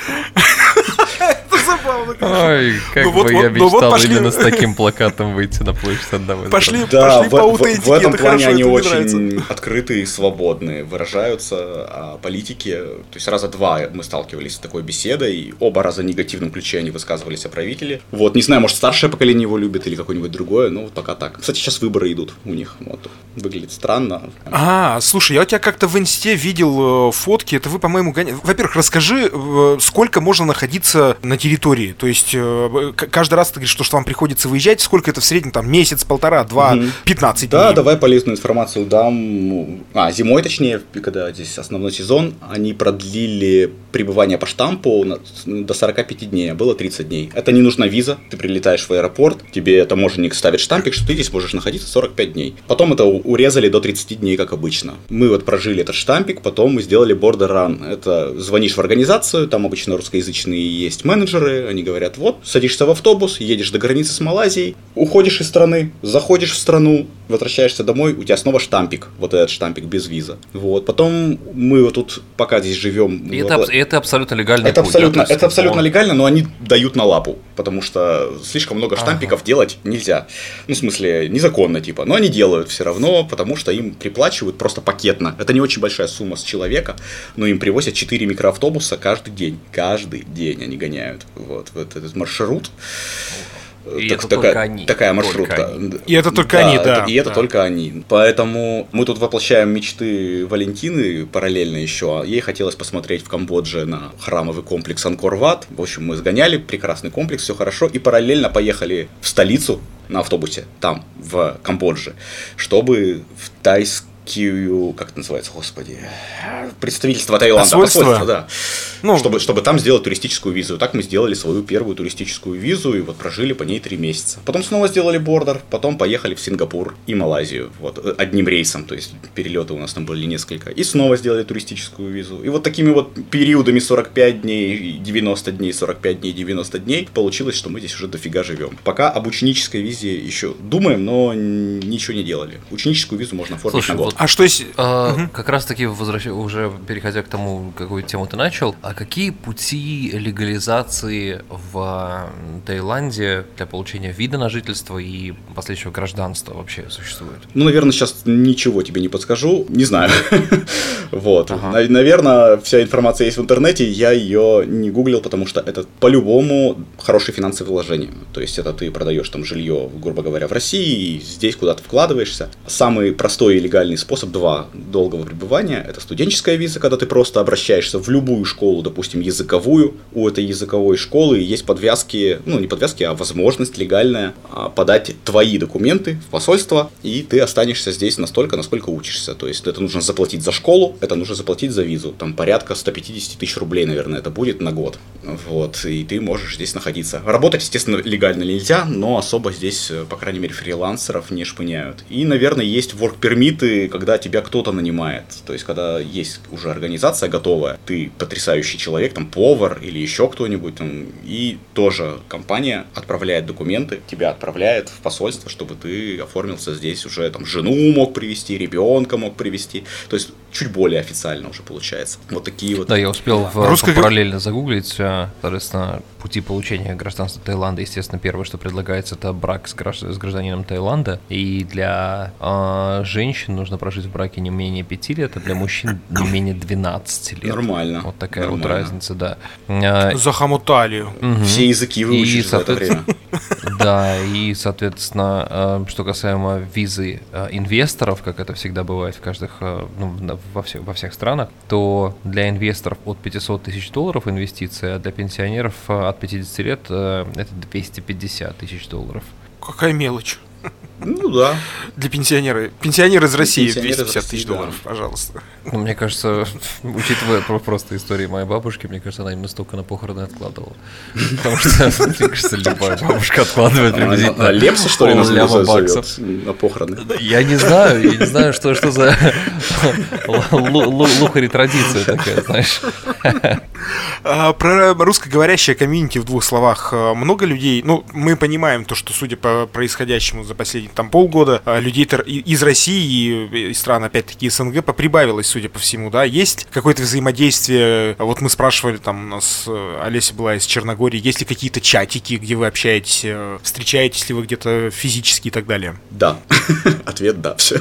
забавно, Ой, как ну, бы вот, я вот, мечтал ну, вот пошли... именно с таким плакатом выйти на площадь отдавать. Пошли, да, пошли в, по в, в этом плане хорошо, они очень открытые и свободные, выражаются о политике. То есть раза два мы сталкивались с такой беседой, оба раза в негативном ключе они высказывались о правителе. Вот, не знаю, может старшее поколение его любит или какое-нибудь другое, но вот пока так. Кстати, сейчас выборы идут у них, вот. Выглядит странно. А, слушай, я у тебя как-то в инсте видел э, фотки, это вы, по-моему, гоняете. Во-первых, расскажи, э, сколько можно находиться на территории территории. То есть э, каждый раз ты говоришь, что, что вам приходится выезжать, сколько это в среднем, там, месяц, полтора, два, угу. 15 дней. Да, давай полезную информацию дам. А, зимой, точнее, когда здесь основной сезон, они продлили пребывание по штампу до 45 дней, а было 30 дней. Это не нужна виза, ты прилетаешь в аэропорт, тебе таможенник ставит штампик, что ты здесь можешь находиться 45 дней. Потом это урезали до 30 дней, как обычно. Мы вот прожили этот штампик, потом мы сделали border run. Это звонишь в организацию, там обычно русскоязычные есть менеджеры, менеджеры, они говорят, вот, садишься в автобус, едешь до границы с Малайзией, уходишь из страны, заходишь в страну, возвращаешься домой, у тебя снова штампик, вот этот штампик без виза. Вот, потом мы вот тут, пока здесь живем... Это, это абсолютно легально. Это путь, абсолютно, да, это абсолютно легально, но они дают на лапу, потому что слишком много штампиков ага. делать нельзя. Ну, в смысле, незаконно, типа, но они делают все равно, потому что им приплачивают просто пакетно. Это не очень большая сумма с человека, но им привозят 4 микроавтобуса каждый день. Каждый день они гоняют вот, вот этот маршрут. И так, это такая, только они. Такая маршрутка. Они. И это только да, они, да. И это да. только они. Поэтому мы тут воплощаем мечты Валентины параллельно еще. Ей хотелось посмотреть в Камбодже на храмовый комплекс Анкор-Ват. В общем, мы сгоняли, прекрасный комплекс, все хорошо. И параллельно поехали в столицу на автобусе, там, в Камбодже, чтобы в тайск Кию, как это называется, господи, представительство Таиланда, посольство, посольство да, ну, чтобы, чтобы там сделать туристическую визу. Так мы сделали свою первую туристическую визу и вот прожили по ней три месяца. Потом снова сделали бордер, потом поехали в Сингапур и Малайзию, вот, одним рейсом, то есть перелеты у нас там были несколько, и снова сделали туристическую визу. И вот такими вот периодами 45 дней, 90 дней, 45 дней, 90 дней получилось, что мы здесь уже дофига живем. Пока об ученической визе еще думаем, но ничего не делали. Ученическую визу можно оформить Слушай, на год. Вот а что есть... А, угу. Как раз таки, возвращ... уже переходя к тому, какую тему ты начал, а какие пути легализации в Таиланде для получения вида на жительство и последующего гражданства вообще существуют? Ну, наверное, сейчас ничего тебе не подскажу, не знаю. Вот. Наверное, вся информация есть в интернете, я ее не гуглил, потому что это по-любому хорошие финансовые вложения. То есть это ты продаешь там жилье, грубо говоря, в России, и здесь куда-то вкладываешься. Самый простой и легальный способ два долгого пребывания. Это студенческая виза, когда ты просто обращаешься в любую школу допустим, языковую, у этой языковой школы есть подвязки, ну, не подвязки, а возможность легальная а, подать твои документы в посольство, и ты останешься здесь настолько, насколько учишься. То есть это нужно заплатить за школу, это нужно заплатить за визу. Там порядка 150 тысяч рублей, наверное, это будет на год. Вот, и ты можешь здесь находиться. Работать, естественно, легально нельзя, но особо здесь, по крайней мере, фрилансеров не шпыняют. И, наверное, есть когда тебя кто-то нанимает. То есть, когда есть уже организация готовая, ты потрясающий человек, там, повар или еще кто-нибудь, там, и тоже компания отправляет документы, тебя отправляет в посольство, чтобы ты оформился здесь уже, там, жену мог привести, ребенка мог привести. То есть, чуть более официально уже получается. Вот такие вот. Да, я успел в, Русская... параллельно загуглить, э, соответственно, пути получения гражданства Таиланда. Естественно, первое, что предлагается, это брак с, граждан, с гражданином Таиланда. И для э, женщин нужно прожить в браке не менее 5 лет, а для мужчин не менее 12 лет. Нормально. Вот такая Нормально. вот разница, да. Э, Захомутали. Угу. Все языки выучишь и, в это время. Да, и, соответственно, э, что касаемо визы инвесторов, как это всегда бывает в каждых, ну, во, всех, во всех странах, то для инвесторов от 500 тысяч долларов инвестиция, а для пенсионеров от 50 лет это 250 тысяч долларов. Какая мелочь. Ну да. Для пенсионера. Пенсионер из России Пенсионер 250 тысяч да. долларов, пожалуйста. Ну, мне кажется, учитывая просто истории моей бабушки, мне кажется, она именно столько на похороны откладывала. Потому что, мне кажется, любая бабушка откладывает приблизительно. А Лепса, что ли, на баксов на похороны? Я не знаю, я не знаю, что, что за лухари традиция такая, знаешь. А, про русскоговорящее комьюнити в двух словах. Много людей, ну, мы понимаем то, что, судя по происходящему за последние там полгода, а, людей из России и стран, опять-таки, СНГ поприбавилось, судя по всему, да, есть какое-то взаимодействие, вот мы спрашивали, там, у нас э, Олеся была из Черногории, есть ли какие-то чатики, где вы общаетесь, э, встречаетесь ли вы где-то физически и так далее? Да, ответ да, все.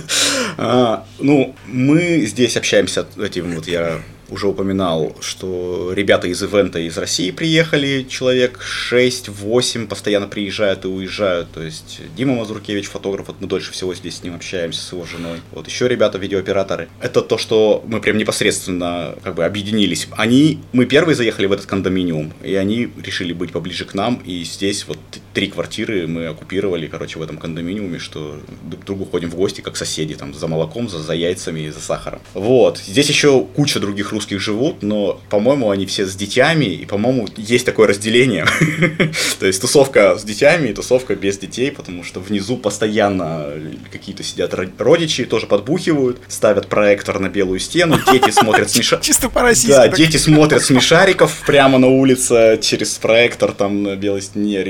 А, ну, мы здесь общаемся, этим вот я уже упоминал, что ребята из ивента из России приехали, человек 6-8 постоянно приезжают и уезжают. То есть Дима Мазуркевич, фотограф, вот мы дольше всего здесь с ним общаемся, с его женой. Вот еще ребята, видеооператоры. Это то, что мы прям непосредственно как бы объединились. Они, мы первые заехали в этот кондоминиум, и они решили быть поближе к нам, и здесь вот три квартиры мы оккупировали, короче, в этом кондоминиуме, что друг другу ходим в гости, как соседи, там, за молоком, за, за яйцами и за сахаром. Вот. Здесь еще куча других русских живут, но, по-моему, они все с детьми, и, по-моему, есть такое разделение. То есть тусовка с детьми и тусовка без детей, потому что внизу постоянно какие-то сидят родичи, тоже подбухивают, ставят проектор на белую стену, дети смотрят смешариков. Чисто по Да, дети смотрят смешариков прямо на улице через проектор там на белой стене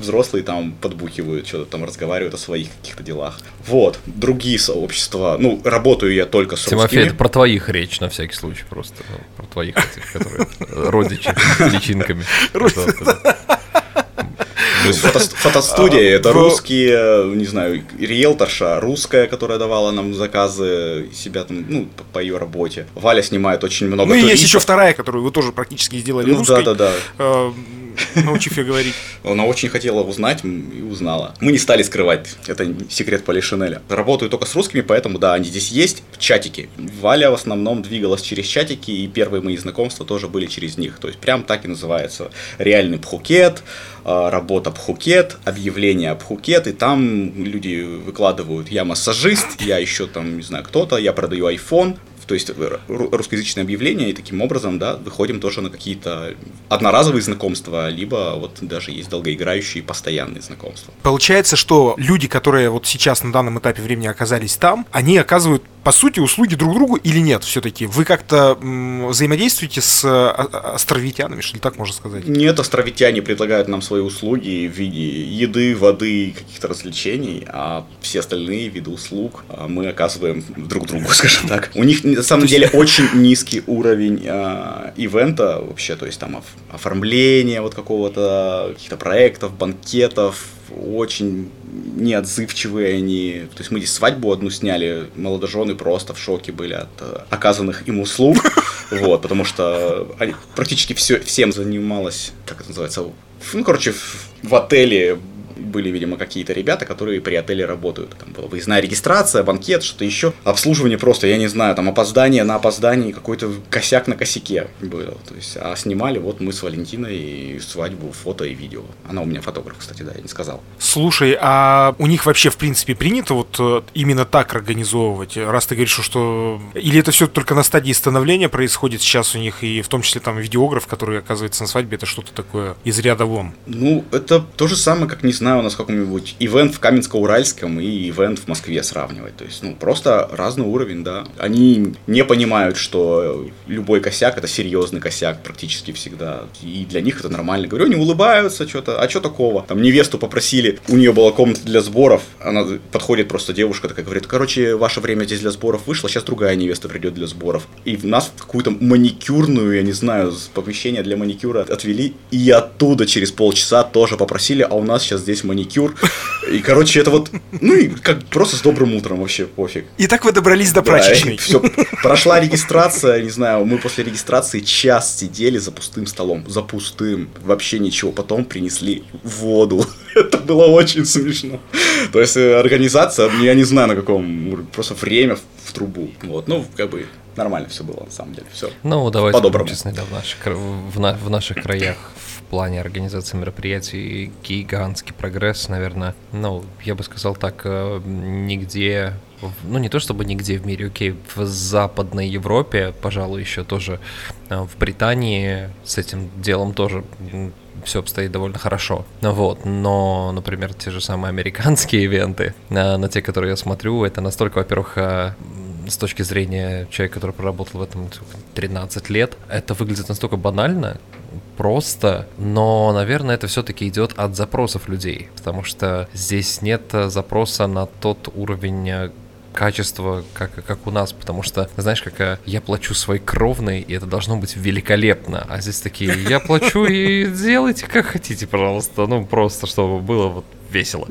взрослые там подбухивают, что-то там разговаривают о своих каких-то делах. Вот, другие сообщества, ну, работаю я только с Тимофей, русскими. это про твоих речь, на всякий случай просто, ну, про твоих этих, которые родичи личинками. Фото, фотостудия, это русские, не знаю, риэлторша русская, которая давала нам заказы себя там, ну, по ее работе. Валя снимает очень много Ну и есть еще вторая, которую вы тоже практически сделали ну, русской. Да, да, да научив ее говорить. Она очень хотела узнать и узнала. Мы не стали скрывать, это секрет Полишинеля. Работаю только с русскими, поэтому да, они здесь есть, чатики. Валя в основном двигалась через чатики, и первые мои знакомства тоже были через них. То есть прям так и называется. Реальный Пхукет, а, работа Пхукет, объявление Пхукет, и там люди выкладывают, я массажист, я еще там, не знаю, кто-то, я продаю iPhone, то есть э, русскоязычное объявление, и таким образом, да, выходим тоже на какие-то одноразовые знакомства, либо вот даже есть долгоиграющие постоянные знакомства. Получается, что люди, которые вот сейчас на данном этапе времени оказались там, они оказывают по сути, услуги друг другу или нет все-таки? Вы как-то взаимодействуете с а, а, островитянами, что ли так можно сказать? Нет, островитяне предлагают нам свои услуги в виде еды, воды, каких-то развлечений, а все остальные виды услуг а, мы оказываем друг другу, скажем так. У них на самом деле очень низкий уровень а, ивента вообще, то есть там оформление вот какого-то, каких-то проектов, банкетов, очень неотзывчивые они. То есть мы здесь свадьбу одну сняли, молодожены просто в шоке были от э, оказанных им услуг. Вот, потому что практически все, всем занималась, как это называется, ну, короче, в, в отеле были, видимо, какие-то ребята, которые при отеле работают. Там была выездная регистрация, банкет, что-то еще. Обслуживание просто, я не знаю, там опоздание на опоздании, какой-то косяк на косяке было. То есть, а снимали вот мы с Валентиной свадьбу, фото и видео. Она у меня фотограф, кстати, да, я не сказал. Слушай, а у них вообще, в принципе, принято вот э, именно так организовывать? Раз ты говоришь, что... Или это все только на стадии становления происходит сейчас у них, и в том числе там видеограф, который оказывается на свадьбе, это что-то такое из ряда вон? Ну, это то же самое, как, не знаю, у нас каком-нибудь ивент в Каменско-Уральском и ивент в Москве сравнивать. То есть, ну, просто разный уровень, да. Они не понимают, что любой косяк это серьезный косяк практически всегда. И для них это нормально. Говорю, они улыбаются, что-то, а что такого? Там невесту попросили, у нее была комната для сборов, она подходит просто девушка такая, говорит, короче, ваше время здесь для сборов вышло, сейчас другая невеста придет для сборов. И в нас в какую-то маникюрную, я не знаю, помещение для маникюра отвели, и оттуда через полчаса тоже попросили, а у нас сейчас здесь маникюр. И, короче, это вот, ну и как просто с добрым утром вообще пофиг. И так вы добрались до прачечной. Да, все, прошла регистрация, не знаю, мы после регистрации час сидели за пустым столом, за пустым, вообще ничего. Потом принесли воду. Это было очень смешно. То есть э, организация, я не знаю на каком, просто время в трубу. Вот, ну, как бы нормально все было, на самом деле, все. Ну, давайте по-доброму. честны, да, в наших, в, на, в наших краях в плане организации мероприятий гигантский прогресс, наверное. Ну, я бы сказал так, э, нигде ну не то чтобы нигде в мире, окей, в Западной Европе, пожалуй, еще тоже э, в Британии с этим делом тоже все обстоит довольно хорошо. Вот, но, например, те же самые американские ивенты, на, на те, которые я смотрю, это настолько, во-первых, э, с точки зрения человека, который проработал в этом 13 лет, это выглядит настолько банально, просто, но, наверное, это все-таки идет от запросов людей, потому что здесь нет запроса на тот уровень качество, как, как у нас, потому что, знаешь, как я плачу свой кровный, и это должно быть великолепно, а здесь такие, я плачу и делайте как хотите, пожалуйста, ну просто, чтобы было вот весело.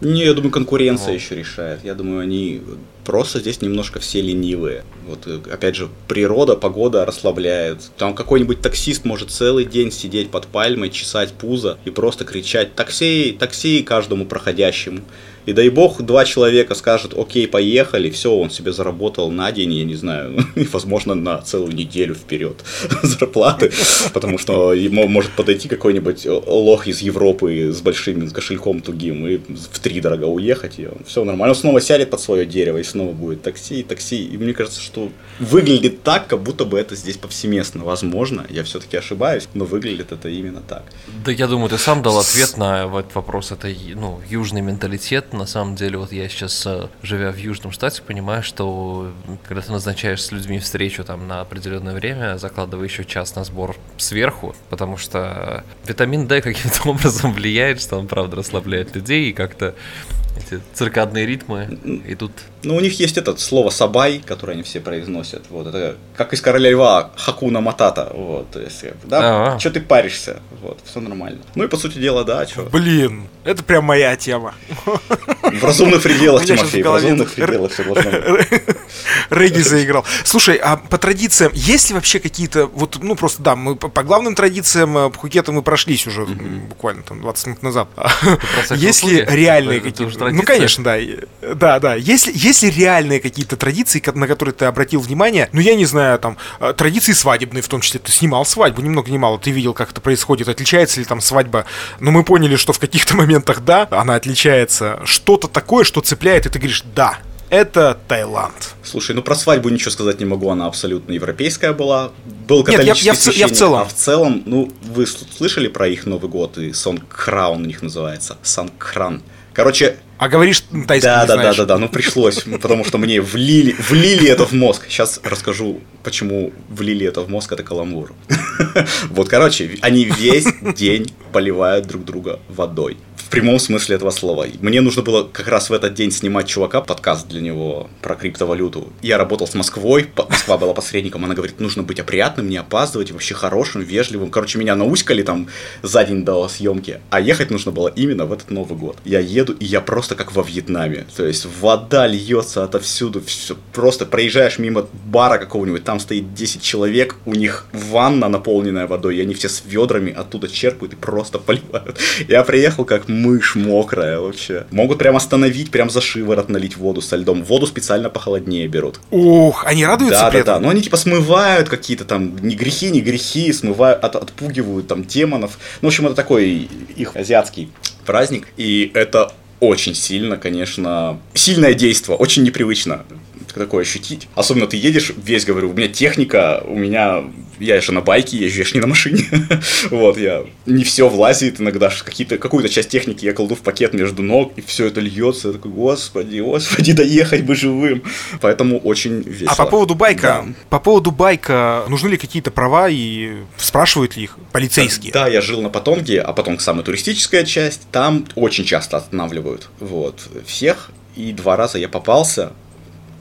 Не, я думаю, конкуренция вот. еще решает. Я думаю, они просто здесь немножко все ленивые. Вот, э, опять же, природа, погода расслабляет. Там какой-нибудь таксист может целый день сидеть под пальмой, чесать пузо и просто кричать «такси, такси» каждому проходящему. И дай бог, два человека скажут, окей, поехали, все, он себе заработал на день, я не знаю, возможно, на целую неделю вперед зарплаты, потому что ему может подойти какой-нибудь лох из Европы с большим кошельком тугим и в три дорого уехать, и все нормально. Он снова сядет под свое дерево, и снова будет такси, такси. И мне кажется, что выглядит так, как будто бы это здесь повсеместно. Возможно, я все-таки ошибаюсь, но выглядит это именно так. Да я думаю, ты сам дал ответ на этот вопрос. Это ну, южный менталитет, на самом деле, вот я сейчас, э, живя в Южном штате, понимаю, что когда ты назначаешь с людьми встречу там на определенное время, закладывай еще час на сбор сверху, потому что витамин D каким-то образом влияет, что он, правда, расслабляет людей и как-то эти циркадные ритмы идут. Ну, у них есть это слово сабай, которое они все произносят. Вот, это как из короля льва Хакуна Матата. Вот, то есть, да, что ты паришься? Вот, все нормально. Ну и по сути дела, да, что. Блин, это прям моя тема. В разумных пределах, Тимофей, в разумных пределах все должно быть. Регги заиграл. Слушай, а по традициям, есть ли вообще какие-то, вот, ну просто, да, мы по главным традициям э, Пхукета мы прошлись уже буквально там 20 минут назад. Есть ли реальные какие-то традиции? Ну, конечно, да. Да, да. Если, если реальные какие-то традиции, на которые ты обратил внимание, ну, я не знаю, там, э, традиции свадебные в том числе, ты снимал свадьбу, ни много ни мало, ты видел, как это происходит, отличается ли там свадьба, но мы поняли, что в каких-то моментах, да, она отличается, что-то такое, что цепляет, и ты говоришь, да, это Таиланд. Слушай, ну про свадьбу ничего сказать не могу, она абсолютно европейская была. Был католический Нет, я, я, я в целом. А в целом, ну, вы слышали про их Новый год и Сон Краун у них называется? Сан Кран. Короче, а говоришь тайский да, не да, знаешь. да, да, да, ну пришлось, потому что мне влили, влили это в мозг. Сейчас расскажу, почему влили это в мозг, это каламбур. Вот, короче, они весь день поливают друг друга водой в прямом смысле этого слова. Мне нужно было как раз в этот день снимать чувака, подкаст для него про криптовалюту. Я работал с Москвой, Москва была посредником, она говорит, нужно быть опрятным, не опаздывать, вообще хорошим, вежливым. Короче, меня науськали там за день до съемки, а ехать нужно было именно в этот Новый год. Я еду, и я просто как во Вьетнаме. То есть вода льется отовсюду, все, просто проезжаешь мимо бара какого-нибудь, там стоит 10 человек, у них ванна наполненная водой, и они все с ведрами оттуда черпают и просто поливают. Я приехал как мышь мокрая вообще. Могут прям остановить, прям за шиворот налить воду со льдом. Воду специально похолоднее берут. Ух, они радуются Да, да, да. Но они типа смывают какие-то там не грехи, не грехи, смывают, от, отпугивают там демонов. Ну, в общем, это такой их азиатский праздник. И это очень сильно, конечно, сильное действие, очень непривычно такое ощутить. Особенно ты едешь, весь говорю, у меня техника, у меня, я же на байке езжу, я же не на машине. вот, я, не все влазит, иногда какие-то, какую-то часть техники я кладу в пакет между ног, и все это льется, я такой, господи, господи, доехать бы живым. Поэтому очень весело. А по поводу байка, да. по поводу байка, нужны ли какие-то права и спрашивают ли их полицейские? Да, я жил на Потомге, а потом самая туристическая часть, там очень часто останавливают, вот, всех, и два раза я попался,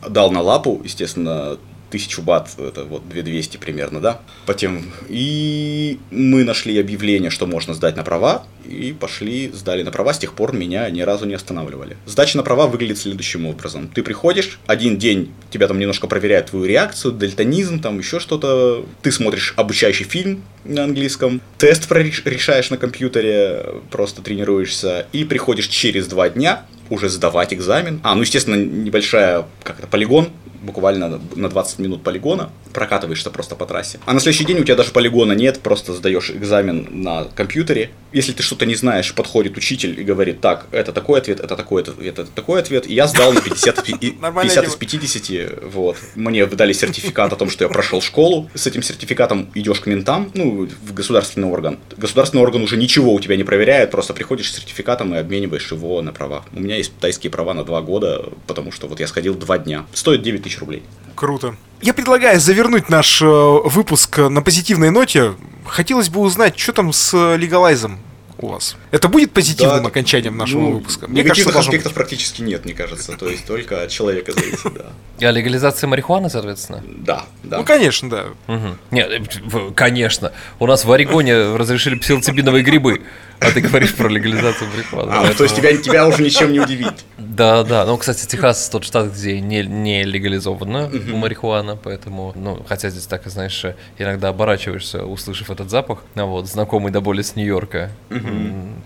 дал на лапу, естественно, тысячу бат, это вот 2200 примерно, да, по тем. И мы нашли объявление, что можно сдать на права, и пошли, сдали на права, с тех пор меня ни разу не останавливали. Сдача на права выглядит следующим образом. Ты приходишь, один день тебя там немножко проверяют твою реакцию, дальтонизм, там еще что-то. Ты смотришь обучающий фильм на английском, тест решаешь на компьютере, просто тренируешься, и приходишь через два дня, уже сдавать экзамен. А, ну, естественно, небольшая, как это, полигон, буквально на 20 минут полигона, прокатываешься просто по трассе. А на следующий день у тебя даже полигона нет, просто сдаешь экзамен на компьютере. Если ты что-то не знаешь, подходит учитель и говорит, так, это такой ответ, это такой ответ, это такой ответ. И я сдал на 50, 50 из 50, вот. Мне выдали сертификат о том, что я прошел школу. С этим сертификатом идешь к ментам, ну, в государственный орган. Государственный орган уже ничего у тебя не проверяет, просто приходишь с сертификатом и обмениваешь его на права. У меня есть тайские права на два года, потому что вот я сходил два дня. Стоит 9 тысяч рублей. Круто. Я предлагаю завернуть наш э, выпуск на позитивной ноте. Хотелось бы узнать, что там с легалайзом у вас. Это будет позитивным да, окончанием нашего ну, выпуска? Мне кажется, аспектов быть. практически нет, мне кажется. То есть только от человека зависит, да. И а легализация марихуаны, соответственно? Да, да. Ну, конечно, да. Угу. Нет, конечно. У нас в Орегоне разрешили псилоцибиновые грибы. А ты говоришь про легализацию марихуаны. А, то есть тебя, тебя уже ничем не удивит. Да, да. Ну, кстати, Техас тот штат, где не, не легализована марихуана, поэтому, ну, хотя здесь так, знаешь, иногда оборачиваешься, услышав этот запах, а вот, знакомый до боли с Нью-Йорка.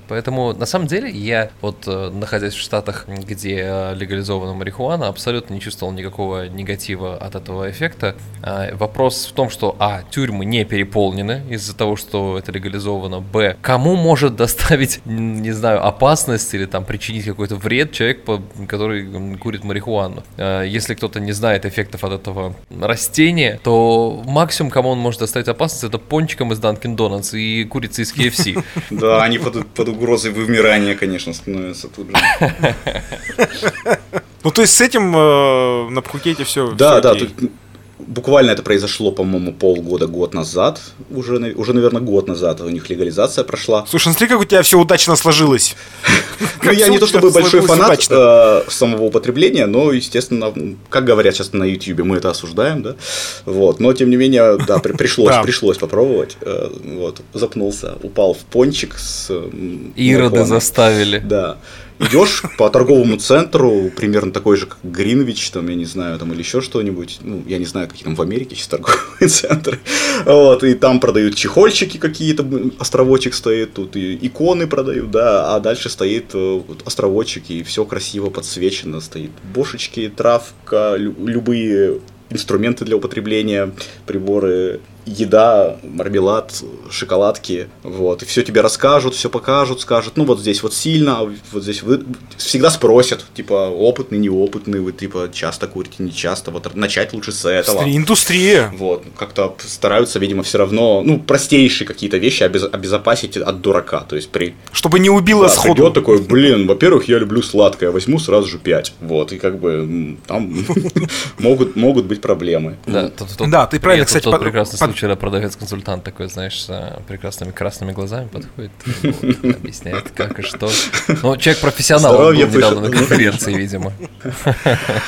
Поэтому, на самом деле, я вот, э, находясь в штатах, где легализована марихуана, абсолютно не чувствовал никакого негатива от этого эффекта. А, вопрос в том, что, а, тюрьмы не переполнены из-за того, что это легализовано, б, кому может доставить, не знаю, опасность или там причинить какой-то вред человек, который курит марихуану. А, если кто-то не знает эффектов от этого растения, то максимум, кому он может доставить опасность, это пончиком из Dunkin' Donuts и курица из KFC. Да, они под угрозой вымирания, конечно, становятся тут же. Ну, то есть с этим э, на Пхукете все. Да, да, буквально это произошло, по-моему, полгода, год назад. Уже, уже, наверное, год назад у них легализация прошла. Слушай, ну смотри, как у тебя все удачно сложилось. Ну, я не то чтобы большой фанат э, самого употребления, но, естественно, как говорят сейчас на YouTube, мы это осуждаем, да. Вот. Но, тем не менее, да, пришлось, пришлось попробовать. Э, вот. Запнулся, упал в пончик с... Ироды заставили. Да идешь по торговому центру, примерно такой же, как Гринвич, там, я не знаю, там, или еще что-нибудь, ну, я не знаю, какие там в Америке сейчас торговые центры, вот, и там продают чехольчики какие-то, островочек стоит, тут и иконы продают, да, а дальше стоит э, вот, островочек, и все красиво подсвечено, стоит бошечки, травка, любые инструменты для употребления, приборы еда, мармелад, шоколадки, вот, и все тебе расскажут, все покажут, скажут, ну вот здесь вот сильно, а вот здесь вы всегда спросят, типа, опытный, неопытный, вы, типа, часто курите, не часто, вот начать лучше с этого. Индустрия. Вот, как-то стараются, видимо, все равно, ну, простейшие какие-то вещи обез- обезопасить от дурака, то есть при... Чтобы не убило да, сходу. Придет такой, блин, во-первых, я люблю сладкое, возьму сразу же 5, вот, и как бы там могут, могут быть проблемы. Да, ты правильно, кстати, прекрасно вчера продавец-консультант такой, знаешь, с прекрасными красными глазами подходит, объясняет, как и что. Ну, человек профессионал, он был недавно на конференции, видимо.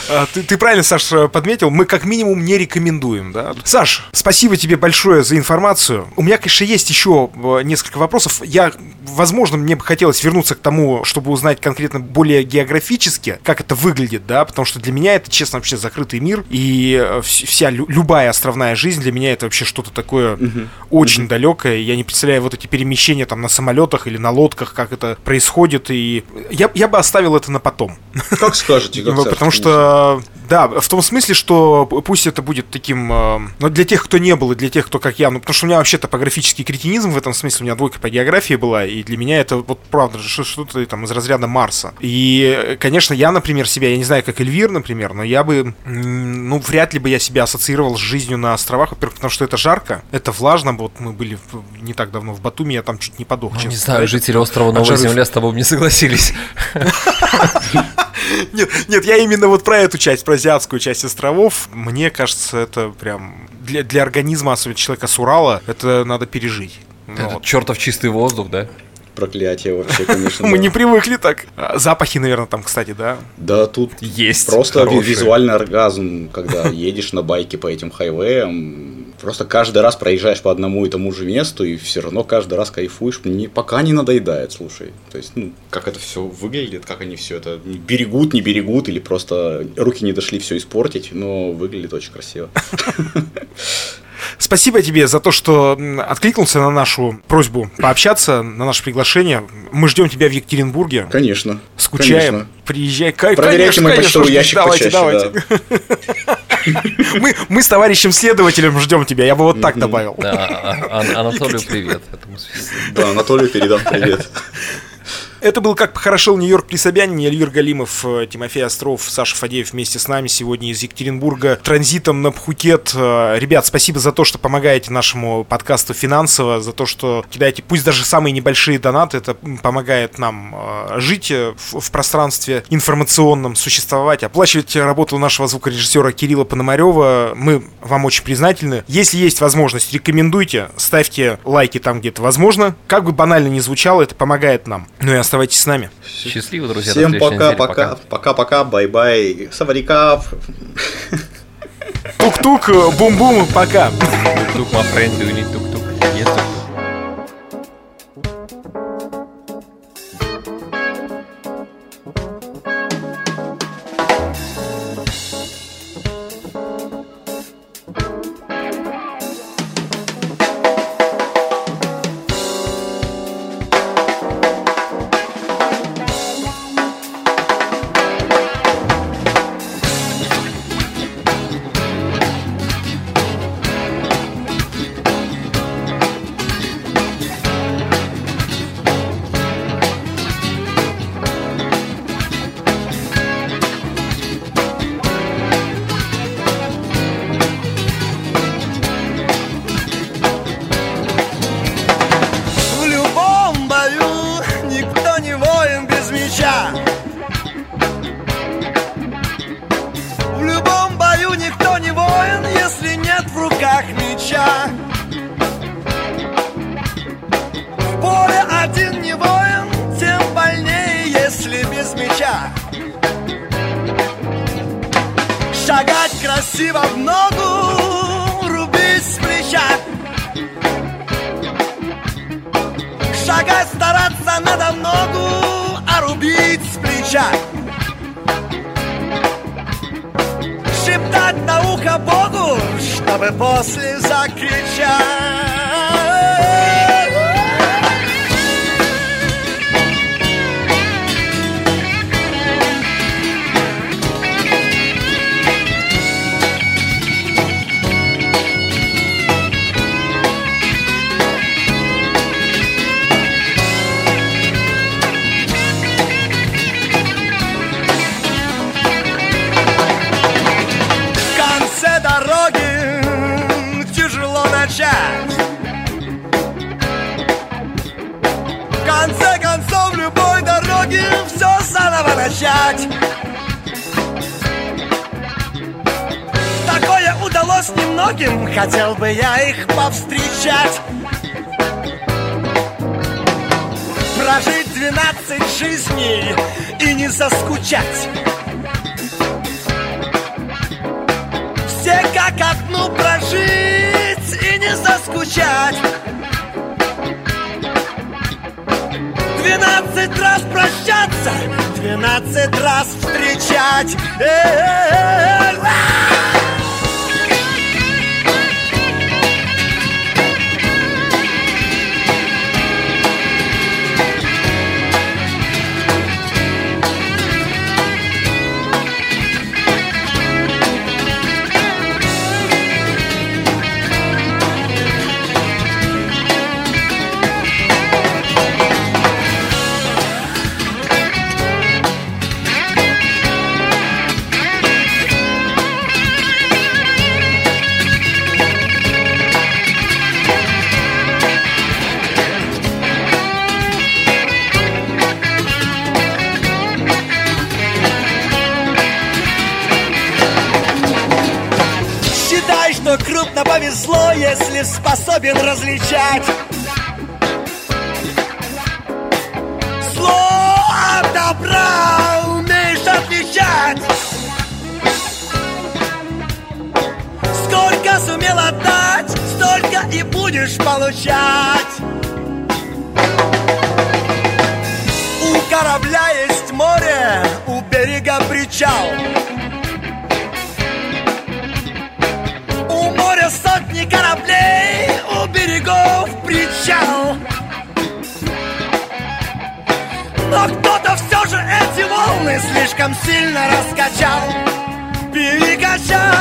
А, ты, правильно, Саш, подметил, мы как минимум не рекомендуем, да? Саш, спасибо тебе большое за информацию. У меня, конечно, есть еще э, несколько вопросов. Я, возможно, мне бы хотелось вернуться к тому, чтобы узнать конкретно более географически, как это выглядит, да, потому что для меня это, честно, вообще закрытый мир, и э, вся любая островная жизнь для меня это вообще что-то такое угу. очень угу. далекое. Я не представляю вот эти перемещения там на самолетах или на лодках, как это происходит. И я, я бы оставил это на потом. Как скажете, как Потому что да, в том смысле, что пусть это будет таким, э, но для тех, кто не был, и для тех, кто как я, ну, потому что у меня вообще топографический кретинизм в этом смысле, у меня двойка по географии была, и для меня это вот правда что-то там из разряда Марса. И, конечно, я, например, себя, я не знаю, как Эльвир, например, но я бы, ну, вряд ли бы я себя ассоциировал с жизнью на островах, во-первых, потому что это жарко, это влажно, вот мы были не так давно в Батуми, я там чуть не подох. Ну, не знаю, жители острова Новая Земля с тобой не согласились. Нет, нет, я именно вот про эту часть, про азиатскую часть островов. Мне кажется, это прям для, для организма, особенно человека с Урала, это надо пережить. Это вот. чертов чистый воздух, да? Проклятие вообще, конечно. Мы не привыкли так. А, запахи, наверное, там, кстати, да? Да, тут есть. Просто визуальный оргазм, когда едешь на байке по этим хайвеям. Просто каждый раз проезжаешь по одному и тому же месту, и все равно каждый раз кайфуешь, не, пока не надоедает, слушай. То есть, ну, как это все выглядит, как они все это берегут, не берегут, или просто руки не дошли все испортить, но выглядит очень красиво. Спасибо тебе за то, что откликнулся на нашу просьбу пообщаться, на наше приглашение. Мы ждем тебя в Екатеринбурге. Конечно. Скучаем. Конечно. Приезжай. Проверяйте мой почтовый ящик Давайте, почаще, давайте. Да. Мы, мы с товарищем следователем ждем тебя, я бы вот так добавил. Да, а, а, Анатолию привет. Да, Анатолию передам привет. Это был «Как похорошел Нью-Йорк при Собянине». Эльвир Галимов, э, Тимофей Остров, Саша Фадеев вместе с нами сегодня из Екатеринбурга транзитом на Пхукет. Э, ребят, спасибо за то, что помогаете нашему подкасту финансово, за то, что кидаете пусть даже самые небольшие донаты. Это помогает нам э, жить в пространстве информационном, существовать, оплачивать работу нашего звукорежиссера Кирилла Пономарева. Мы вам очень признательны. Если есть возможность, рекомендуйте, ставьте лайки там, где это возможно. Как бы банально ни звучало, это помогает нам. Ну и Оставайтесь с нами. Счастливо, друзья. Всем пока, пока, пока, пока, bye-bye, สวัสดีครับ. Тук-тук, бум-бум, пока. Тук-тук, my friend, do you need тук-тук? Нет Что если способен различать. Зло от добра умеешь отличать. Сколько сумел отдать, столько и будешь получать. У корабля есть море, у берега причал Но кто-то все же эти волны слишком сильно раскачал. Перекачал